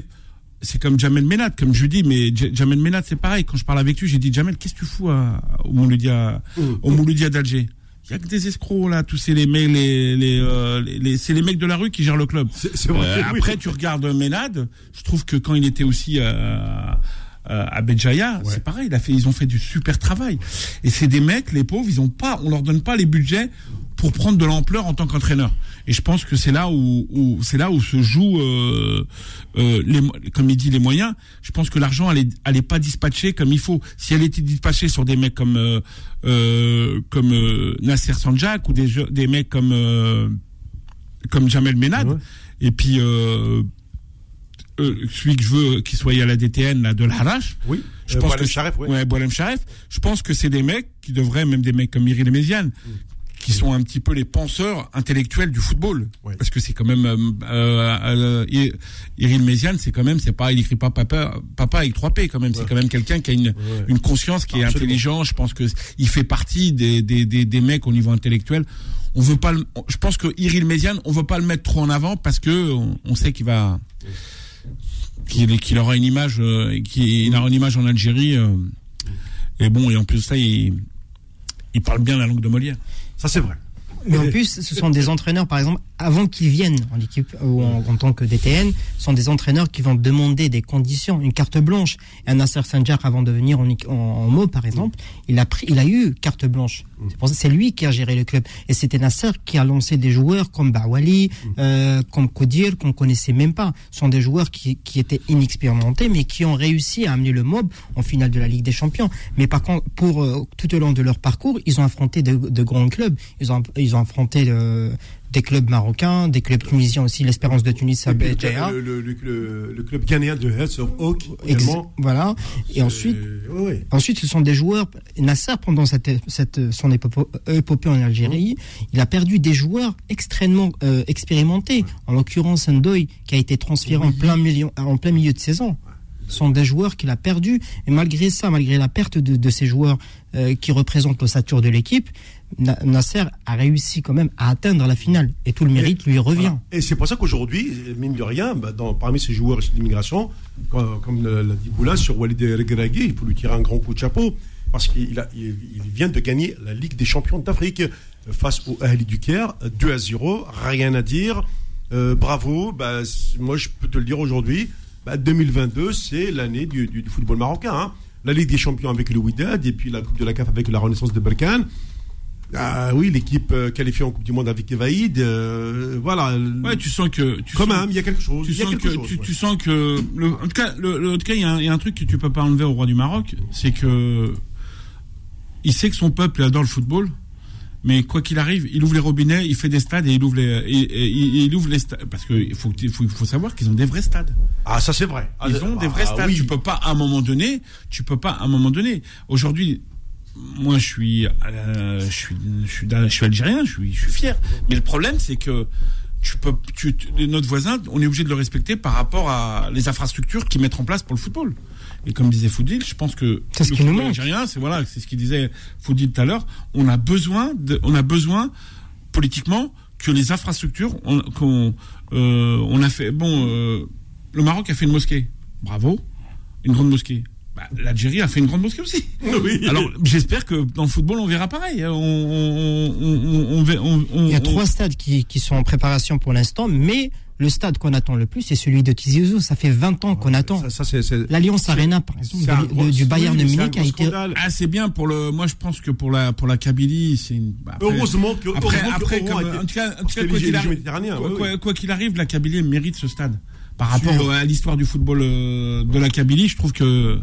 C'est comme Jamel Menat, comme je dis, mais Jamel Menat, c'est pareil. Quand je parle avec lui, j'ai dit Jamel, qu'est-ce que tu fous à, au Mouloudia, au Mouloudia d'Alger? Il y a que des escrocs là, tous ces les mecs, les, les, euh, les c'est les mecs de la rue qui gèrent le club. C'est vrai. Euh, oui. Après, tu regardes Menad. Je trouve que quand il était aussi euh, euh, à Béjaïa, ouais. c'est pareil. Il a fait, ils ont fait du super travail. Et c'est des mecs, les pauvres, ils ont pas, on leur donne pas les budgets pour prendre de l'ampleur en tant qu'entraîneur. Et je pense que c'est là où, où c'est là où se joue, euh, euh, les, comme il dit, les moyens. Je pense que l'argent allait, allait pas dispatcher comme il faut. Si elle était dispatchée sur des mecs comme euh, euh comme euh, Nasser Sanjak ou des des mecs comme euh, comme Jamel Menad, ouais. et puis euh, celui que je veux qu'il soit à la DTN là, de l'Harash. Oui. Je pense que Sharef, ouais. ouais Sharef. Je pense que c'est des mecs qui devraient, même des mecs comme Miri Méziane, mm. Qui sont un petit peu les penseurs intellectuels du football. Parce que c'est quand même euh, euh, euh Iril Méziane, c'est quand même, c'est pas, il écrit pas papa, papa avec trois P quand même. C'est quand même quelqu'un qui a une, une conscience qui est intelligent. Je pense que il fait partie des, des, des, des mecs au niveau intellectuel. On veut pas, le, je pense que Iril Méziane, on veut pas le mettre trop en avant parce que on, sait qu'il va, qu'il qu'il aura une image, euh, qu'il aura une image en Algérie. Euh, et bon, et en plus de ça, il, il parle bien la langue de Molière. C'est vrai. Mais en plus, ce sont des entraîneurs, par exemple, avant qu'ils viennent en équipe ou en, tant que DTN, sont des entraîneurs qui vont demander des conditions, une carte blanche. Et un Nasser Sanjar, avant de venir en, en, en par exemple, il a pris, il a eu carte blanche. C'est ça, c'est lui qui a géré le club. Et c'était Nasser qui a lancé des joueurs comme Bawali, euh, comme Kodir, qu'on connaissait même pas. Ce sont des joueurs qui, qui étaient inexpérimentés, mais qui ont réussi à amener le mob en finale de la Ligue des Champions. Mais par contre, pour euh, tout au long de leur parcours, ils ont affronté de, de grands clubs. Ils ont, ils ont affronté des clubs marocains, des clubs tunisiens aussi, l'Espérance de Tunis, le, le, le, club ghanéen de Heads of Oak également. Voilà. Et ensuite, ensuite, ce sont des joueurs. Nasser, pendant cette, cette, son épopée en Algérie, il a perdu des joueurs extrêmement euh, expérimentés. En l'occurrence, Ndoye, qui a été transféré en, plein milieu, en plein milieu de saison sont des joueurs qu'il a perdus. Et malgré ça, malgré la perte de, de ces joueurs euh, qui représentent l'ossature de l'équipe, Nasser a réussi quand même à atteindre la finale et tout le mérite lui revient. Et c'est pour ça qu'aujourd'hui, mine de rien, bah, dans, parmi ces joueurs d'immigration, comme, l'a dit Boula sur Walid Regragui, il faut lui tirer un grand coup de chapeau parce qu'il il, vient de gagner la Ligue des champions d'Afrique face au Ahli du Caire, 2 à 0, rien à dire. Euh, bravo, bah, moi je peux te le dire aujourd'hui, 2022 bah, c'est l'année du, football marocain. Hein. La Ligue des champions avec le Wydad et puis la Coupe de la CAF avec la Renaissance de Balkan. Ah oui, l'équipe euh, qualifiée en Coupe du Monde avec Evaïd, euh, voilà. Ouais, tu sens que tu quand même, il y a quelque chose. Tu sens que tu, sens que en tout cas, le, en tout cas, il y, a un truc que tu peux pas enlever au roi du Maroc, c'est que il sait que son peuple adore le football, mais quoi qu'il arrive, il ouvre les robinets, il fait des stades et il ouvre les, il, ouvre les stades parce qu'il faut, faut, faut savoir qu'ils ont des vrais stades. Ah ça c'est vrai. Ils ont des vrais ah, stades. Tu peux pas à un moment donné, tu peux pas à un moment donné. Aujourd'hui, moi, je suis, euh, je suis, je suis, je suis algérien, je suis, je suis fier. Mais le problème, c'est que tu peux, tu, notre voisin, on est obligé de le respecter par rapport à les infrastructures qu'ils mettent en place pour le football. Et comme disait Foudil, je pense que c'est ce qui nous manque. C'est voilà, c'est ce qu'il disait Foudil tout à l'heure. On a besoin, de, on a besoin politiquement que les infrastructures, qu'on, euh, on a fait, bon, euh, le Maroc a fait une mosquée, bravo, une grande mosquée. Bah, L'Algérie a fait une grande mosquée aussi. Alors j'espère que dans le football on verra pareil. Hein. On, Il y a trois stades qui, qui sont en préparation pour l'instant, mais le stade qu'on attend le plus, c'est celui de Tizi Ouzou. Ça fait 20 ans qu'on attend. L'Alliance Arena, par exemple, du Bayern de Munich a été. Ah, c'est bien pour le. Moi, je pense que pour la pour la Kabylie, c'est une. heureusement que. Après, après, comme, en tout cas, quoi qu'il arrive, quoi qu'il arrive, la Kabylie mérite ce stade par rapport à l'histoire du football euh, de la Kabylie, je trouve que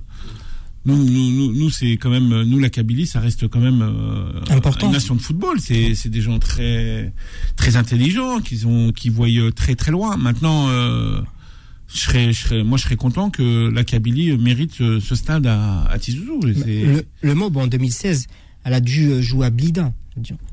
nous, nous, nous, c'est quand même nous la Kabylie, ça reste quand même euh, Important. une nation de football. C'est c'est des gens très très intelligents, qui ont qui voient très très loin. Maintenant, euh, je serais, je serais, moi, je serais content que la Kabylie mérite ce, stade à, à Tizouzou. Le, le MOB en 2016, elle a dû jouer à Blida.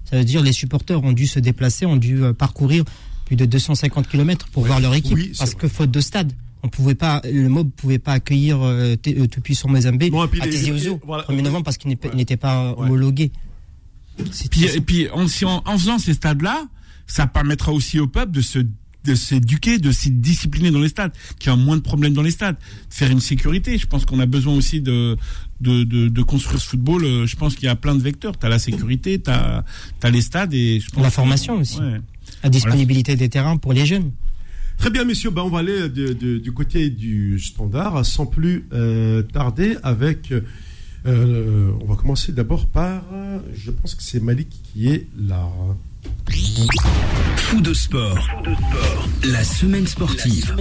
Ça veut dire les supporters ont dû se déplacer, ont dû parcourir plus de 250 km pour voir leur équipe. parce que faute de stade, on pouvait pas, le MOB pouvait pas accueillir euh, euh Tout-Puissant Mozambique à Tizi Ouzou, voilà, 1er novembre, parce qu'il n'était pas homologué. et puis en, en, faisant ces stades-là, ça permettra aussi au peuple de se de s'éduquer, de se discipliner dans les stades, qui a moins de problèmes dans les stades, faire une sécurité. Je pense qu'on a besoin aussi de, de, de, de, construire ce football. Euh, je pense qu'il y a plein de vecteurs. Tu as la sécurité, tu as, as, les stades et je pense la formation aussi. Ouais la disponibilité des terrains pour les jeunes. Très bien, messieurs. Ben, on va aller du côté du standard sans plus euh, tarder avec. Euh, on va commencer d'abord par. Je pense que c'est Malik qui est là. Fou de sport. La semaine sportive.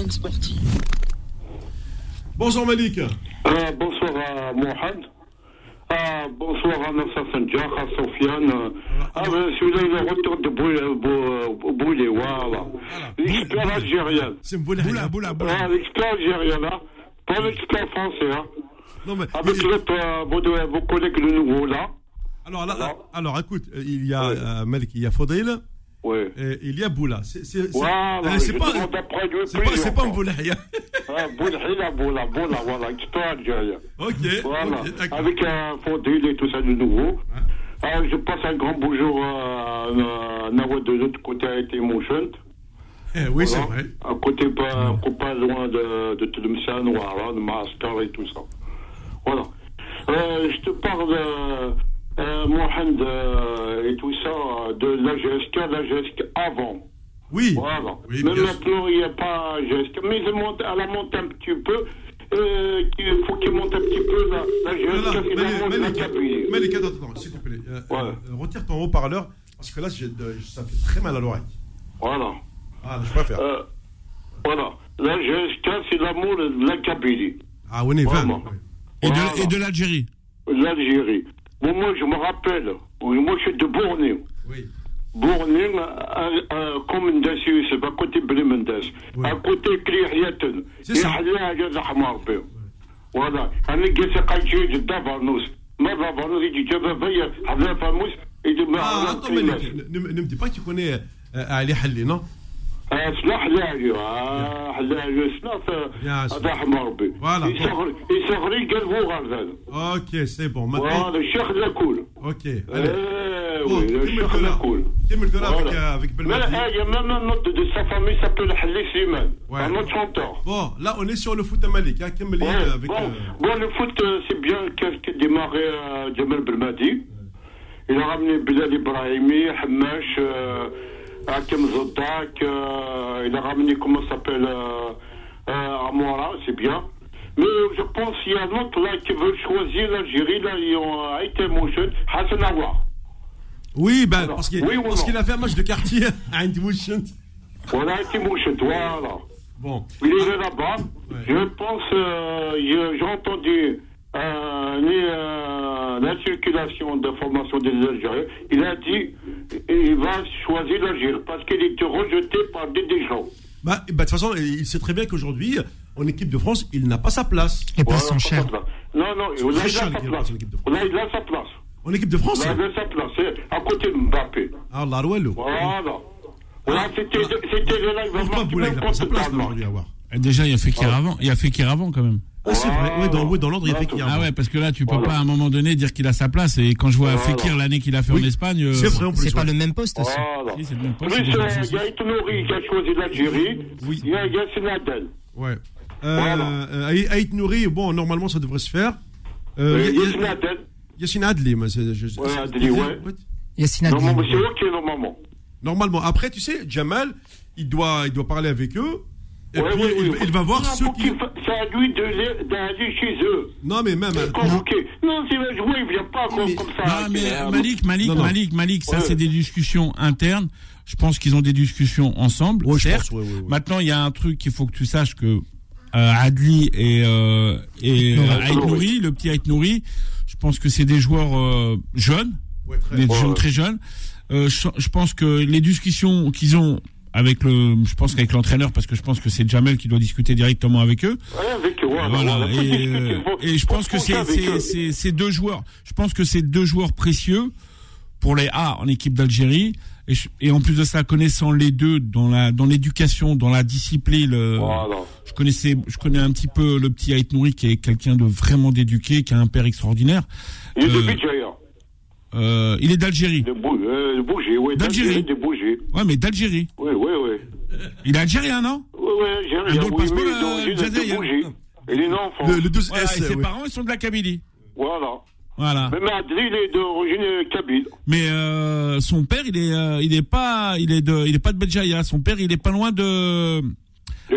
Bonjour Malik. Euh, bonsoir à Mohamed. Ah, bonsoir à Nassa Sanjar, à Sofiane. Ah, ben, celui-là, il est retour de Boulé, voilà. L'expert algérien. C'est Boula, Boula, Boula. Ah, l'expert algérien, là. Pas l'expert français, hein. Non, mais. Avec l'autre, vos, vos collègues de nouveau, là. Alors, là, Alors alors, écoute, euh, il y a Ouais. euh, Malik, il y a Fodil, Oui. et il y a Boula. C'est c'est- c'est- Voilà, euh, c'est je pas, c'est pas, c'est pas fois. Mboulaya. Ah, Boulhila, Boula, Boula, voilà, expert algérien. Ok, Voilà, ok, d'accord. avec un Fodil et tout ça de nouveau. Alors, je passe un grand bonjour à Nawad de l'autre côté à Emotion. Eh, oui, c'est Voilà. vrai. À côté, pas, pas loin de, de Tlemcen, voilà, de Maaskar et tout ça. Voilà. Euh, je te parle, euh, euh, Mohamed euh, et tout ça, de la GSK, la GSK avant. Oui. Voilà. Oui, Mais maintenant, il n'y a pas GSK. Mais elle, monte, elle a monté un petit peu. Euh, il faut qu'il monte un petit peu la, la monte Malik, Kabylie. Malik, attends, attends, s'il te plaît. Euh, Ouais. euh, retire ton haut-parleur, parce que là, ça fait très mal à l'oreille. Voilà. Ah, je. Euh, voilà. La GSK, c'est l'amour de la Kabylie. Ah, est vraiment. 20. Et Voilà. de, et de l'Algérie. L'Algérie. Bon, moi, je me rappelle. Moi, je suis de Bourne. Oui. Bourne, à, à, commune d'Assius, à côté Blemendès. À côté Kliriaten. C'est ça. Voilà. Avec des sacs d'Avarnos. Mais Avarnos, il dit, je vais veiller à la fameuse. Ah, attends, mais ne me dis pas que tu connais euh, Ali Halli, non? اصلح آه حلاجي سناف رحم ربي. فوالا. قال هو غرزان أوكي سي بون. هذا الشيخ لاكول أوكي. إيه، وي الشيخ لاكول كمل ترى افيك افيك بالمال هاي نوت دو سا فامي سابيل حلي سيمان. ان اوت شونتور بون لا اون سور لو فوت مالك كمل افيك بون لو فوت سي بيان كديماغي جمال بالمادي il a ramené Bilal Ibrahimi, Hamash, euh, Hakem Zodak, euh, il a ramené, comment s'appelle, euh, euh, Amora, c'est bien. Mais je pense qu'il y a un autre là qui veut choisir l'Algérie, là, ils ont euh, été motion, Hassan Awa. Oui, ben, parce qu'il oui a fait un match de quartier à Indwishent. Voilà, été motion, voilà. Bon. Il est là-bas. Ouais. Je pense, euh, j'ai entendu euh, euh, la circulation d'informations des Algériens. Il a dit il va choisir l'Algérie parce qu'il était rejeté par des, des gens. Bah, bah, de toute façon, il sait très bien qu'aujourd'hui, en équipe de France, il n'a pas sa place. Les places Voilà, sont chères. pas sa place. Non, non, il a, sa place. Là, il a sa place. En équipe de France Là, il a sa place. À côté de Mbappé. Ah, la Rouello. Voilà. Voilà, c'était le live Pourquoi Boula, il n'a pas sa place là, aujourd'hui à voir Et Déjà, il y a Fekir avant. Il y a Fekir avant quand même. Ah, c'est vrai. Oui, dans, oui, dans l'ordre, il y a un Ah ouais, parce que là, tu peux Voilà. pas à un moment donné dire qu'il a sa place. Et quand je vois Voilà. Fekir l'année qu'il a fait en Oui. Espagne, euh, C'est vrai en plus. C'est pas ouais. le même poste aussi. Voilà. si, c'est le même poste, Plus, c'est le euh, même il y a poste. Itonouri qui a choisi l'Algérie. Oui. Il y a Yassine Adel. Ouais. Euh, Voilà. euh, Aït Nouri, bon, normalement, ça devrait se faire. Euh, Euh, Yassine Adel. Yassine Adli, mais c'est. je- Ouais, c'est- Adli, ouais. Yassine Adli. Normalement, c'est est normalement. Normalement. Après, tu sais, Jamal, il doit, il doit parler avec eux. Et Ouais, puis, ouais, il, ouais. il va voir Non, ceux faut qui. C'est à lui d'aller chez eux. Non, mais même. euh, Convoqué. Non, jouer, il vient pas comme, Mais- comme ça. Non, mais Euh, Malik, Malik, Non, non. Malik, Malik, ça Ouais. c'est des discussions internes. Je pense qu'ils ont des discussions ensemble. Ouais, je certes. pense, ouais, ouais, ouais. Maintenant, il y a un truc qu'il faut que tu saches que euh, Adli et euh, et Nouri. euh, Ait Nouri, le petit Ait Nouri, je pense que c'est des joueurs euh, jeunes, Ouais, très des jeunes ouais. très jeunes. Euh, je, je pense que les discussions qu'ils ont avec le, je pense qu'avec l'entraîneur, parce que je pense que c'est Jamel qui doit discuter directement avec eux. Ouais, avec Voilà. Et, euh, je pense que c'est c'est deux joueurs. Je pense que c'est deux joueurs précieux pour les A en équipe d'Algérie. Et, en plus de ça, connaissant les deux dans la dans l'éducation, dans la discipline, euh, Voilà. je connaissais, je connais un petit peu le petit Ait Nouri qui est quelqu'un de vraiment d'éduqué, qui a un père extraordinaire. Il est de Euh. Euh, il est d'Algérie. De euh, oui. D'Algérie. Ouais, mais d'Algérie. Oui, oui. Il est algérien, non Oui, oui, j'ai Un rien. drôle Oui, passeport, mais euh, d'origine. Il est né en France. Le, le 12 Voilà, S. Et ses ouais. parents, ils sont de la Kabylie. Voilà. Voilà. Mais Adli, il est d'origine kabyle. Mais euh, son père, il est, euh, il est pas, il est de, il est pas de Béjaïa. Son père, il est pas loin de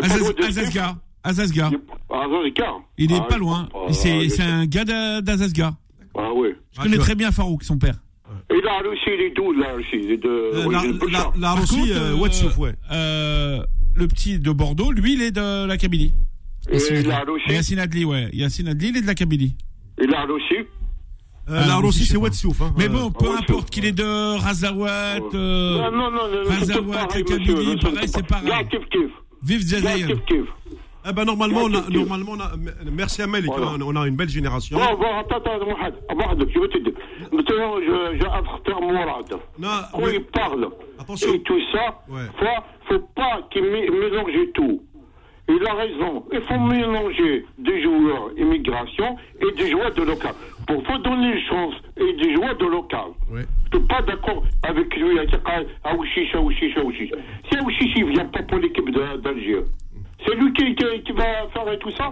Azazga. Azazga. Il est- Ah, Zazka. Il est Ah, pas je loin. C'est, Ah, un gars d'A- d'Azazga. Ah, oui. Je Ah, connais tu très bien Farouk, son père. Et est d'où, là aussi Il est de. Euh, La, origine la, la Par Russie, contre, euh, euh, Ouatsouf, ouais. euh, le petit de Bordeaux, lui, il est de la Kabylie. Et là Et aussi. Yassine Adli, ouais. Yassine Adli, il est de la Kabylie. Et là aussi. Euh, Ah, la Russie, Russie, c'est pas. Ouatsouf. Hein. Mais Euh, bon, peu ouais, importe qu'il est de Razawat, Non, euh, non, non, non, Razawat, la Kabylie, pareil, c'est pareil. Vive kif. Eh ben, normalement, on a, normalement, on a, merci à Malik, Voilà. on, on a une belle génération. Bon, attends, attends, Mohamed, Mohamed, je vais te dire. Maintenant, je, je interpréter Mourad. Non, Quand oui. il parle Attention. et tout ça, Ouais. faut, faut pas qu'il mé- mélange tout. Il a raison. Il faut mélanger des joueurs immigration et des joueurs de local. Pour faut donner une chance et des joueurs de local. Ouais. Je suis pas d'accord avec lui dit Aouchiche, Aouchiche, Aouchiche. Si Aouchiche ne vient pas pour l'équipe d'Alger, c'est lui qui, qui- qui va faire tout ça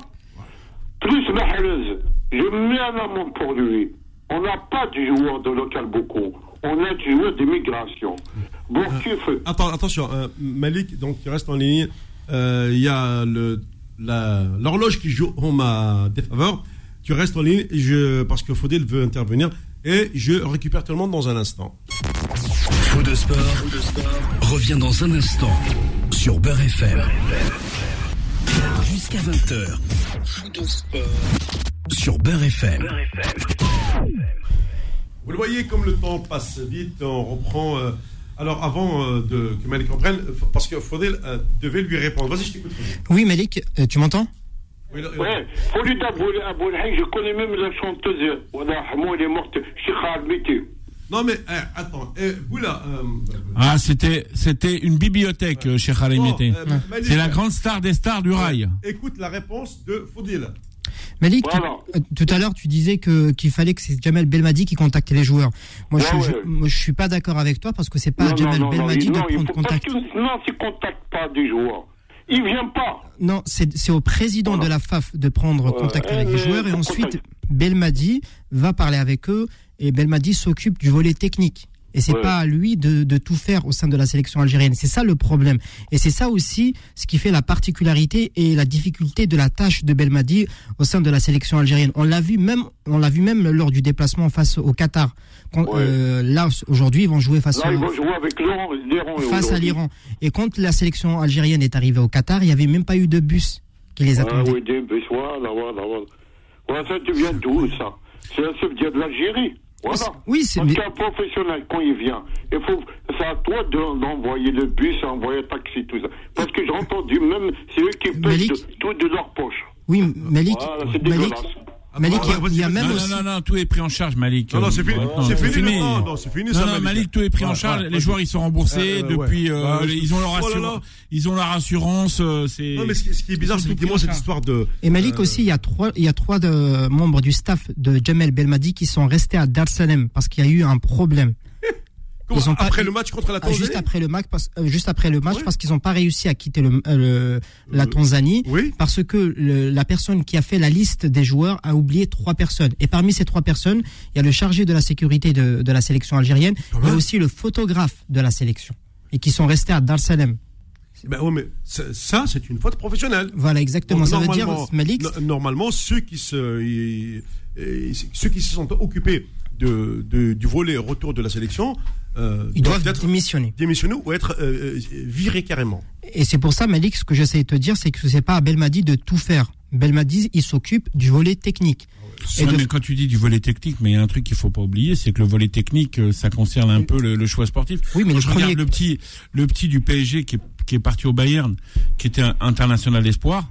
Plus Mahrez, je mets un amende pour lui. On n'a pas de joueurs de local beaucoup. On a des joueurs d'immigration. Bon, fait Attends, attention, euh, Malik, donc tu restes en ligne. Euh, Il y a le- la- l'horloge qui joue en ma défaveur. Tu restes en ligne je, parce que Faudel veut intervenir et je récupère tout le monde dans un instant. Faux de sport, revient dans un instant sur Beurre FM jusqu'à 20h. Sur Beurre FM. Beurre Vous le voyez, comme le temps passe vite, on reprend. Euh, alors, avant euh, de, que Malik reprenne, euh, parce que Faudel euh, devait lui répondre. Vas-y, je t'écoute. Oui, Malik, euh, tu m'entends? Oui, je connais même la chanteuse. Voilà, moi, elle est morte. Sheikha Al-Mété. Non mais eh, attends, eh, vous là. euh, Ah, c'était c'était une bibliothèque euh, Mete. euh, C'est la grande star des stars du rail. Écoute la réponse de Faudel. Malik, tu- Voilà. euh, tout à l'heure, tu disais que qu'il fallait que c'est Jamel Belmadi qui contacte les joueurs. Moi, je, Ouais, je, ouais. moi, je suis pas d'accord avec toi parce que c'est pas à Jamel Belmadi de non, prendre contact. Que non, s'il ne contacte pas des joueurs, il vient pas. Non, c'est c'est au président Voilà. de la FAF de prendre contact eh, avec les mais joueurs et ensuite contact. Belmadi va parler avec eux et Belmadi s'occupe du volet technique. Et c'est Ouais. pas à lui de, de tout faire au sein de la sélection algérienne. C'est ça le problème. Et c'est ça aussi ce qui fait la particularité et la difficulté de la tâche de Belmadi au sein de la sélection algérienne. On l'a vu même, on l'a vu même lors du déplacement face au Qatar. Quand, Ouais. euh, là aujourd'hui, ils vont jouer face Là, au, ils vont jouer avec l'Iran. face à l'Iran. Et quand la sélection algérienne est arrivée au Qatar, il n'y avait même pas eu de bus qui les Ah attendait. oui, des bus, voilà, voilà, voilà. Ça devient d'où, ça C'est ça dire de l'Algérie. Voilà. Oui, c'est- mais- qu'un professionnel, quand il vient, il faut, c'est à toi de- d'envoyer le bus, envoyer le taxi, tout ça. Parce que j'ai entendu, même, c'est eux qui payent tout de leur poche. Oui, Malik, Voilà, Malik. Malik, il y a- Vas-y, il y a même Non, aussi. non, non, non, tout est pris en charge, Malik. Non, non, c'est fini. Maintenant, C'est fini maintenant. Non, c'est fini, Non, ça, non, Malik. Malik, tout est pris en charge. ouais, les joueurs, ils sont remboursés Euh, depuis. ouais. euh, Euh, les- ils ont leur oh là là. assurance. Ils ont leur assurance. euh, c'est. Non mais ce qui, ce qui est bizarre, c'est effectivement cette histoire de. Et Malik euh, aussi, il y a trois, il y a trois de, membres du staff de Jamel Belmadi qui sont restés à Dar Salem parce qu'il y a eu un problème. Comment- ils ont pas- après le match contre la Ah, Tanzanie. juste après le match, parce, euh, juste après le match, parce qu'ils n'ont pas réussi à quitter le, euh, le- la Tanzanie. Oui. Parce que le- la personne qui a fait la liste des joueurs a oublié trois personnes. Et parmi ces trois personnes, il y a le chargé de la sécurité de, de la sélection algérienne, il y a même. aussi le photographe de la sélection. Et qui sont restés à Dar Salem. Ben mais ça, c'est une faute professionnelle. Voilà, exactement. Donc, Ça veut dire, normalement- Malik, no- normalement, ceux qui se, y- y- ceux qui se sont occupés de, de- du volet retour de la sélection, euh, ils doivent être démissionner. démissionnés ou être euh, euh, virés carrément. Et c'est pour ça, Malik, ce que j'essaie de te dire, c'est que c'est pas à Belmadi de tout faire. Belmadi, il s'occupe du volet technique. Et de- mais quand tu dis du volet technique, mais il y a un truc qu'il faut pas oublier, c'est que le volet technique, euh, ça concerne un peu le, le choix sportif. Oui, mais Quand le je premier- regarde le petit, le petit du PSG qui est, qui est parti au Bayern, qui était un international espoir.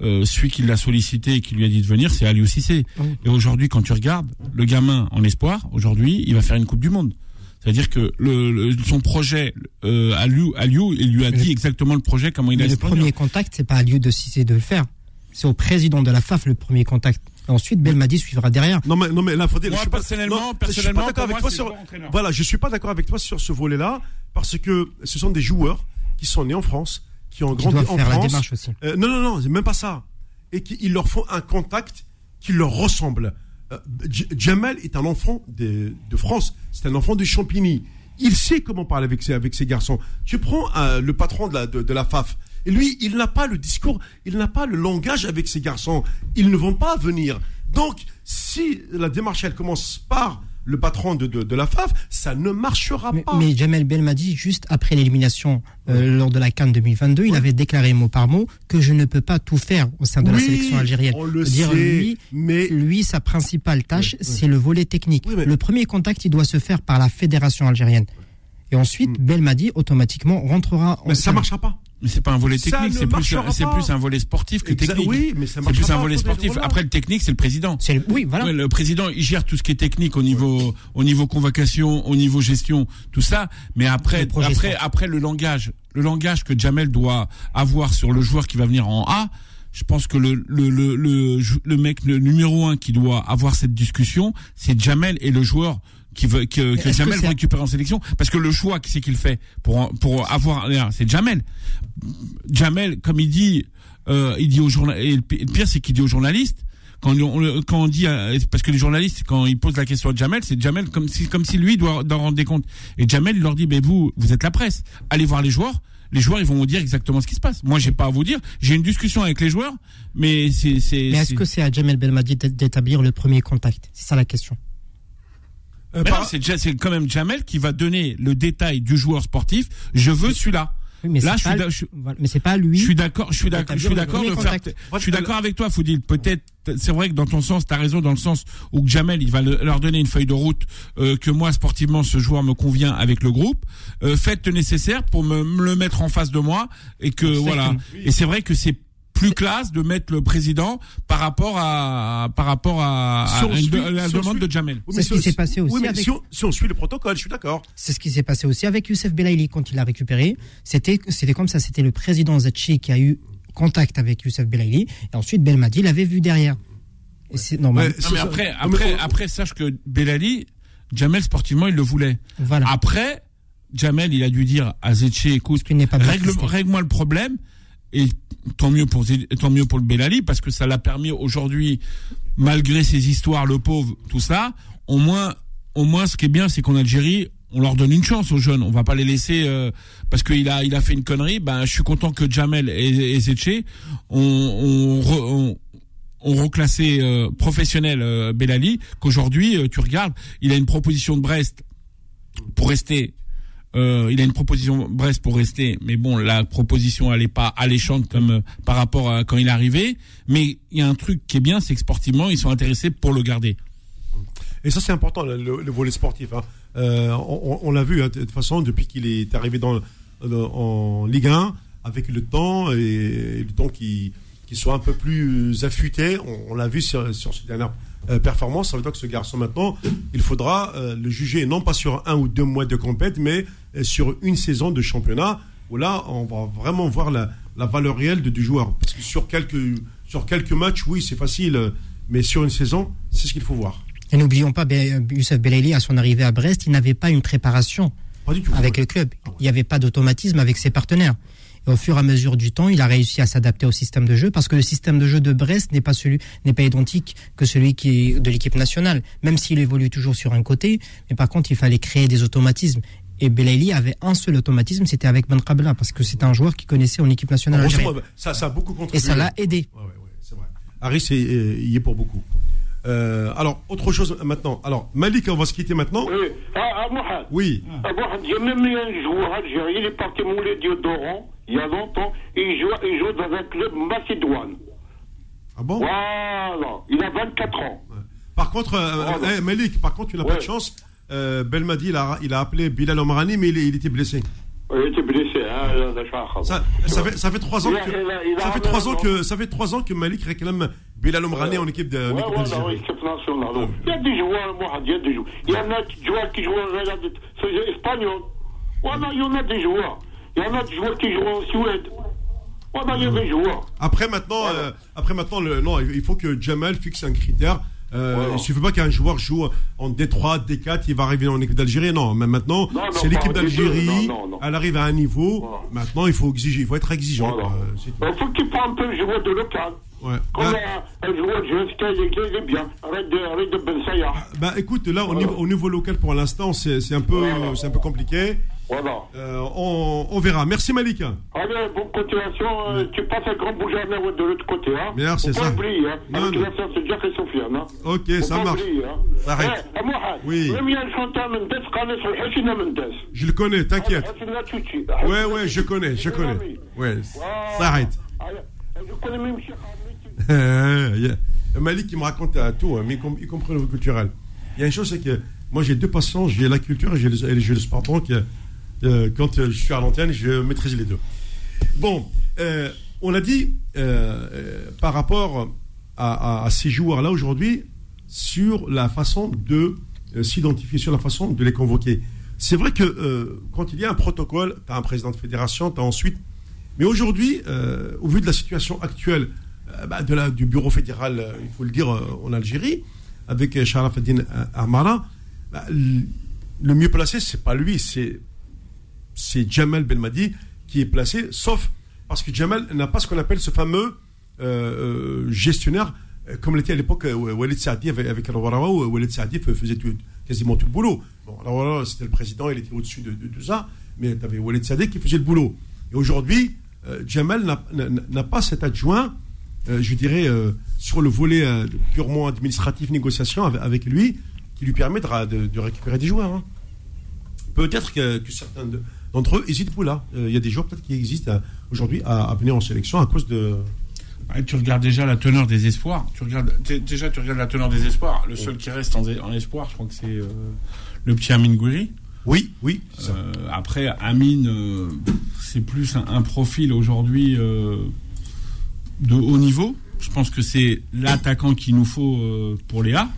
Euh, celui qui l'a sollicité et qui lui a dit de venir, c'est Aliou Cissé. Oui. Et aujourd'hui, quand tu regardes le gamin en espoir, aujourd'hui, il va faire une Coupe du Monde. C'est-à-dire que le, le- son projet, euh, Aliou, Aliou, il lui a dit exactement le projet, comment il Mais a le premier contact, c'est pas à lieu de Cissé de le faire. C'est au président de la FAF le premier contact. Et ensuite, Belmadi suivra derrière. Non mais non mais là, faut dire, Moi, je suis pas- personnellement- non, je suis personnellement, pas d'accord avec toi sur. Voilà, je suis pas d'accord avec toi sur ce volet-là parce que ce sont des joueurs qui sont nés en France, qui ont grandi doivent en faire la France. démarche aussi. Euh, non, non, non, c'est même pas ça. Et qu'il leur faut un contact qui leur ressemble. Euh, J- Jamel est un enfant de, de France, c'est un enfant de Champigny. Il sait comment parler avec ses, avec ses garçons. Tu prends euh, le patron de la, de, de la FAF, et lui, il n'a pas le discours, il n'a pas le langage avec ses garçons. Ils ne vont pas venir. Donc, si la démarche, elle commence par le patron de, de, de la FAF, ça ne marchera Mais, pas. mais Jamel Belmadi, juste après l'élimination euh, lors de la Cannes 2022, il avait déclaré mot par mot que je ne peux pas tout faire au sein de la sélection algérienne. on le C'est-à-dire, sait, lui, mais lui, sa principale tâche, c'est le volet technique. Mais- Le premier contact, il doit se faire par la fédération algérienne. Et ensuite, Belmadi, automatiquement, rentrera en Mais ça scène. marchera pas. Mais c'est pas un volet technique, c'est plus, c'est plus un volet sportif que technique. Oui, mais ça C'est plus un volet sportif. Après, le technique, c'est le président. C'est oui, voilà. le président, il gère tout ce qui est technique au niveau, au niveau convocation, au niveau gestion, tout ça. Mais après, après, après le langage, le langage que Jamel doit avoir sur le joueur qui va venir en A, je pense que le, le, le, le, le mec le numéro un qui doit avoir cette discussion, c'est Jamel et le joueur qui veut que, que Jamel récupère en sélection parce que le choix c'est qu'il fait pour pour avoir c'est Jamel Jamel comme il dit euh, il dit aux journalistes et le pire c'est qu'il dit aux journalistes quand on, quand on dit parce que les journalistes quand ils posent la question à Jamel c'est Jamel comme si comme si lui doit, doit rendre des comptes et Jamel il leur dit mais vous vous êtes la presse allez voir les joueurs les joueurs ils vont vous dire exactement ce qui se passe. Moi j'ai pas à vous dire. J'ai une discussion avec les joueurs, mais c'est. Mais est-ce que c'est à Jamel Belmadi d'établir le premier contact? C'est ça la question. Euh, c'est quand même Jamel qui va donner le détail du joueur sportif. Je veux celui-là. mais là, je suis mais c'est pas lui. Je suis d'accord, je suis d'accord, je suis d'accord je suis d'accord avec toi, Foudil. Peut-être, c'est vrai que dans ton sens, tu as raison dans le sens où Jamel, il va leur donner une feuille de route euh, que moi, sportivement, ce joueur me convient avec le groupe. Euh, faites le nécessaire pour me, le mettre en face de moi et que voilà. Et c'est vrai que c'est plus classe de mettre le président par rapport à par rapport à, la demande de Jamel. c'est ce qui s'est passé aussi. avec... si, on, suit le protocole, je suis d'accord. C'est ce qui s'est passé aussi avec Youssef Belaïli quand il l'a récupéré. C'était c'était comme ça. C'était le président Zetchi qui a eu contact avec Youssef Belaïli et ensuite Belmadi l'avait vu derrière. Et c'est normal. mais après après après sache que Belaïli, Jamel sportivement il le voulait. Voilà. Après Jamel il a dû dire à Zetchi écoute règle-moi le problème et tant mieux pour tant mieux pour le Belali parce que ça l'a permis aujourd'hui malgré ses histoires le pauvre tout ça au moins au moins ce qui est bien c'est qu'en Algérie on leur donne une chance aux jeunes. On va pas les laisser euh, parce qu'il a il a fait une connerie. Ben je suis content que Jamel et, et Zetché ont on, on, reclassé euh, professionnel euh, Belali qu'aujourd'hui euh, tu regardes il a une proposition de Brest pour rester euh, il a une proposition Brest pour rester, mais bon, la proposition elle est pas alléchante comme euh, par rapport à quand il est arrivé. Mais il y a un truc qui est bien, c'est que sportivement, ils sont intéressés pour le garder. Et ça, c'est important, le, volet sportif. Hein. Euh, on, l'a vu, hein, de toute façon, depuis qu'il est arrivé dans, en Ligue 1, avec le temps et, le temps qui, qui soit un peu plus affûté, on, l'a vu sur, sur ces dernières performance, ça veut dire que ce garçon maintenant, il faudra euh, le juger non pas sur un ou deux mois de compète, mais euh, sur une saison de championnat, où là, on va vraiment voir la, valeur réelle du joueur. Parce que sur quelques, sur quelques matchs, oui, c'est facile, mais sur une saison, c'est ce qu'il faut voir. Et n'oublions pas, Youssef Belaili, à son arrivée à Brest, il n'avait pas une préparation avec le club. Il n'y avait pas d'automatisme avec ses partenaires au fur et à mesure du temps, il a réussi à s'adapter au système de jeu parce que le système de jeu de Brest n'est pas celui, n'est pas identique que celui qui est de l'équipe nationale, même s'il évolue toujours sur un côté. Mais par contre, il fallait créer des automatismes. Et Belaïli avait un seul automatisme, c'était avec Ben Qabla, parce que c'est un joueur qui connaissait en équipe nationale. Ça, ça a beaucoup contribué. Et ça l'a aidé. Ouais, ouais, c'est vrai. Harris y est pour beaucoup. Euh, alors, autre chose maintenant. Alors, Malik, on va se quitter maintenant. Oui. Ah, ah Oui. Ah, il y a même un joueur algérien, il est parti mouler Diodoran il y a longtemps, et il joue, il joue dans un club macédoine. Ah bon? Voilà, il a 24 ans. Par contre, euh, eh, Malik, par contre, tu n'as pas de chance. Euh, Belmadi, il a, il a appelé Bilal Omrani, mais il, était blessé. Il était blessé, hein, ça, ça, fait, ça fait trois ans que, ça fait trois ans que, ça fait trois ans que Malik réclame Bilal Omrani en équipe de, ouais, ouais, équipe nationale. Il y a des joueurs, il y a des joueurs. Il y en a des joueurs qui jouent en espagnol. Voilà, il y en a des joueurs. Il y en a des joueurs qui jouent en Suède. Ben, il y a des joueurs. Après maintenant, euh, après maintenant le, non, il faut que Jamal fixe un critère. Euh, Il ne suffit pas qu'un joueur joue en D3, D4, il va arriver en équipe d'Algérie. Non, mais maintenant, c'est l'équipe d'Algérie. Elle arrive à un niveau. Maintenant, il faut exiger, il faut être exigeant. Il faut qu'il prenne un peu le joueur de local. Ouais. Bah, écoute, là, au, niveau, au niveau local, pour l'instant, c'est un, peu, c'est un peu compliqué. Voilà. Euh, on, on, verra. Merci Malik. Allez, bonne continuation. Euh, tu passes un grand bouger de l'autre côté. Hein. Merci, c'est ça. Oublier, hein. Non, non. c'est Jack et Sofiane. Hein. Ok, Faut ça marche. Oublier, hein. Arrête. Eh, Mohamed, oui. Je le connais, t'inquiète. Ouais, ouais, je connais, je connais. Ouais, ça arrête. Je connais même Malik, il me raconte à tout, hein, mais y compris le culturel. Il y a une chose, c'est que moi j'ai deux passions, j'ai la culture et j'ai le, le sport. Donc, euh, quand euh, je suis à l'antenne, je maîtrise les deux. Bon, euh, on a dit euh, euh, par rapport à, à ces joueurs-là aujourd'hui sur la façon de s'identifier, sur la façon de les convoquer. C'est vrai que quand il y a un protocole, tu as un président de fédération, tu as ensuite. Mais aujourd'hui, au vu de la situation actuelle bah, de la, du bureau fédéral, il faut le dire, en Algérie, avec Sharaf Adin Armara, bah, le mieux placé, c'est pas lui, c'est Jamal Belmadi qui est placé, sauf parce que Jamal n'a pas ce qu'on appelle ce fameux euh, euh, gestionnaire, euh, comme l'était à l'époque Walid Saadi avec, avec Al-Warawa, où Walid Saadi faisait quasiment tout le boulot. Bon, Al-Warawa, c'était le président, il était au-dessus de, ça, mais tu avais Walid Saadi qui faisait le boulot. Et aujourd'hui, Jamal n'a pas cet adjoint, je dirais, sur le volet purement administratif, négociation avec, lui, qui lui permet de, récupérer des joueurs. Hein. Peut-être que, que certains de, d'entre eux hésitent pour là. Il y a des joueurs peut-être qui existent euh, aujourd'hui à, venir en sélection à cause de. tu regardes déjà la teneur des espoirs. Tu regardes déjà tu regardes la teneur des espoirs. Le seul qui reste en, espoir, je crois que c'est euh, le petit Amine Gouiri. Oui, oui. Euh, après, Amine, c'est plus un, profil aujourd'hui de haut niveau. Je pense que c'est l'attaquant qu'il nous faut pour Léa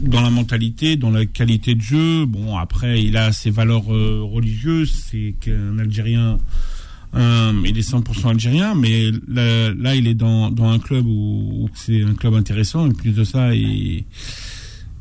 dans la mentalité, dans la qualité de jeu. Bon, après, il a ses valeurs euh, religieuses. C'est qu'un Algérien, il est 100% algérien, mais là, il est dans, dans un club où, c'est un club intéressant. Et plus de ça, il,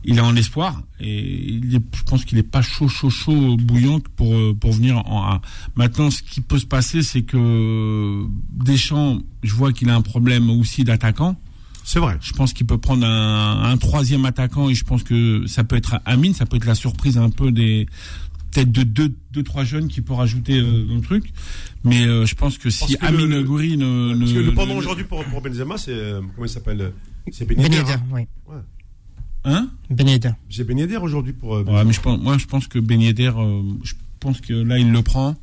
il est en espoir. Et il je pense qu'il n'est pas chaud, chaud, chaud, bouillant pour, pour venir en A. Maintenant, ce qui peut se passer, c'est que Deschamps, je vois qu'il a un problème aussi d'attaquant. C'est vrai. Je pense qu'il peut prendre un, troisième attaquant et je pense que ça peut être Amine, ça peut être la surprise un peu des peut-être de deux, deux, trois jeunes qui peut rajouter euh, dans le truc. Mais euh, je pense que si Amine Goury ne, Parce que le pendant aujourd'hui pour, pour Benzema, c'est euh, comment il s'appelle C'est Ben Yedder. Hein. oui. Ouais. Hein? Ben Yedder. C'est Ben Yedder aujourd'hui pour. ouais, mais je pense, moi je pense que Ben Yedder, je pense que là il le prend,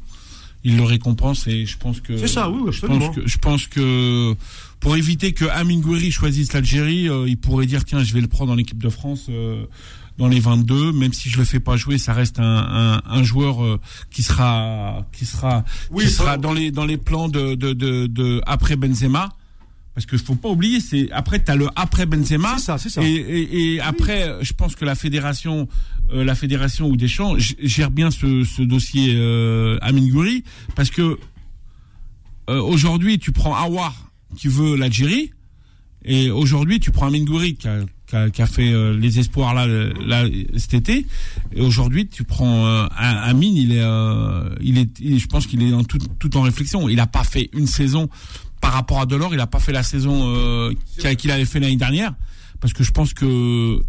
il le récompense et je pense que. C'est ça, oui, je pense que je pense que pour éviter que Amin Gouiri choisisse l'Algérie, euh, il pourrait dire tiens, je vais le prendre dans l'équipe de France euh, dans les 22, même si je le fais pas jouer, ça reste un, un, joueur euh, qui sera qui sera qui sera dans les dans les plans de de, de, de après Benzema. Parce que faut pas oublier, c'est après tu as le après Benzema. C'est ça, c'est ça. Et, et, après, je pense que la fédération, la fédération ou Deschamps gère bien ce, ce dossier euh, Amin Gouiri parce que aujourd'hui tu prends Awar qui veut l'Algérie. Et aujourd'hui, tu prends Amin Gouiri qui a, qui a, fait euh, les espoirs là, là cet été. Et aujourd'hui, tu prends euh, Amin, il est, euh, il est, je pense qu'il est en tout, tout en réflexion. Il n'a pas fait une saison par rapport à Delors. Il n'a pas fait la saison euh, qu'il avait fait l'année dernière, parce que je pense que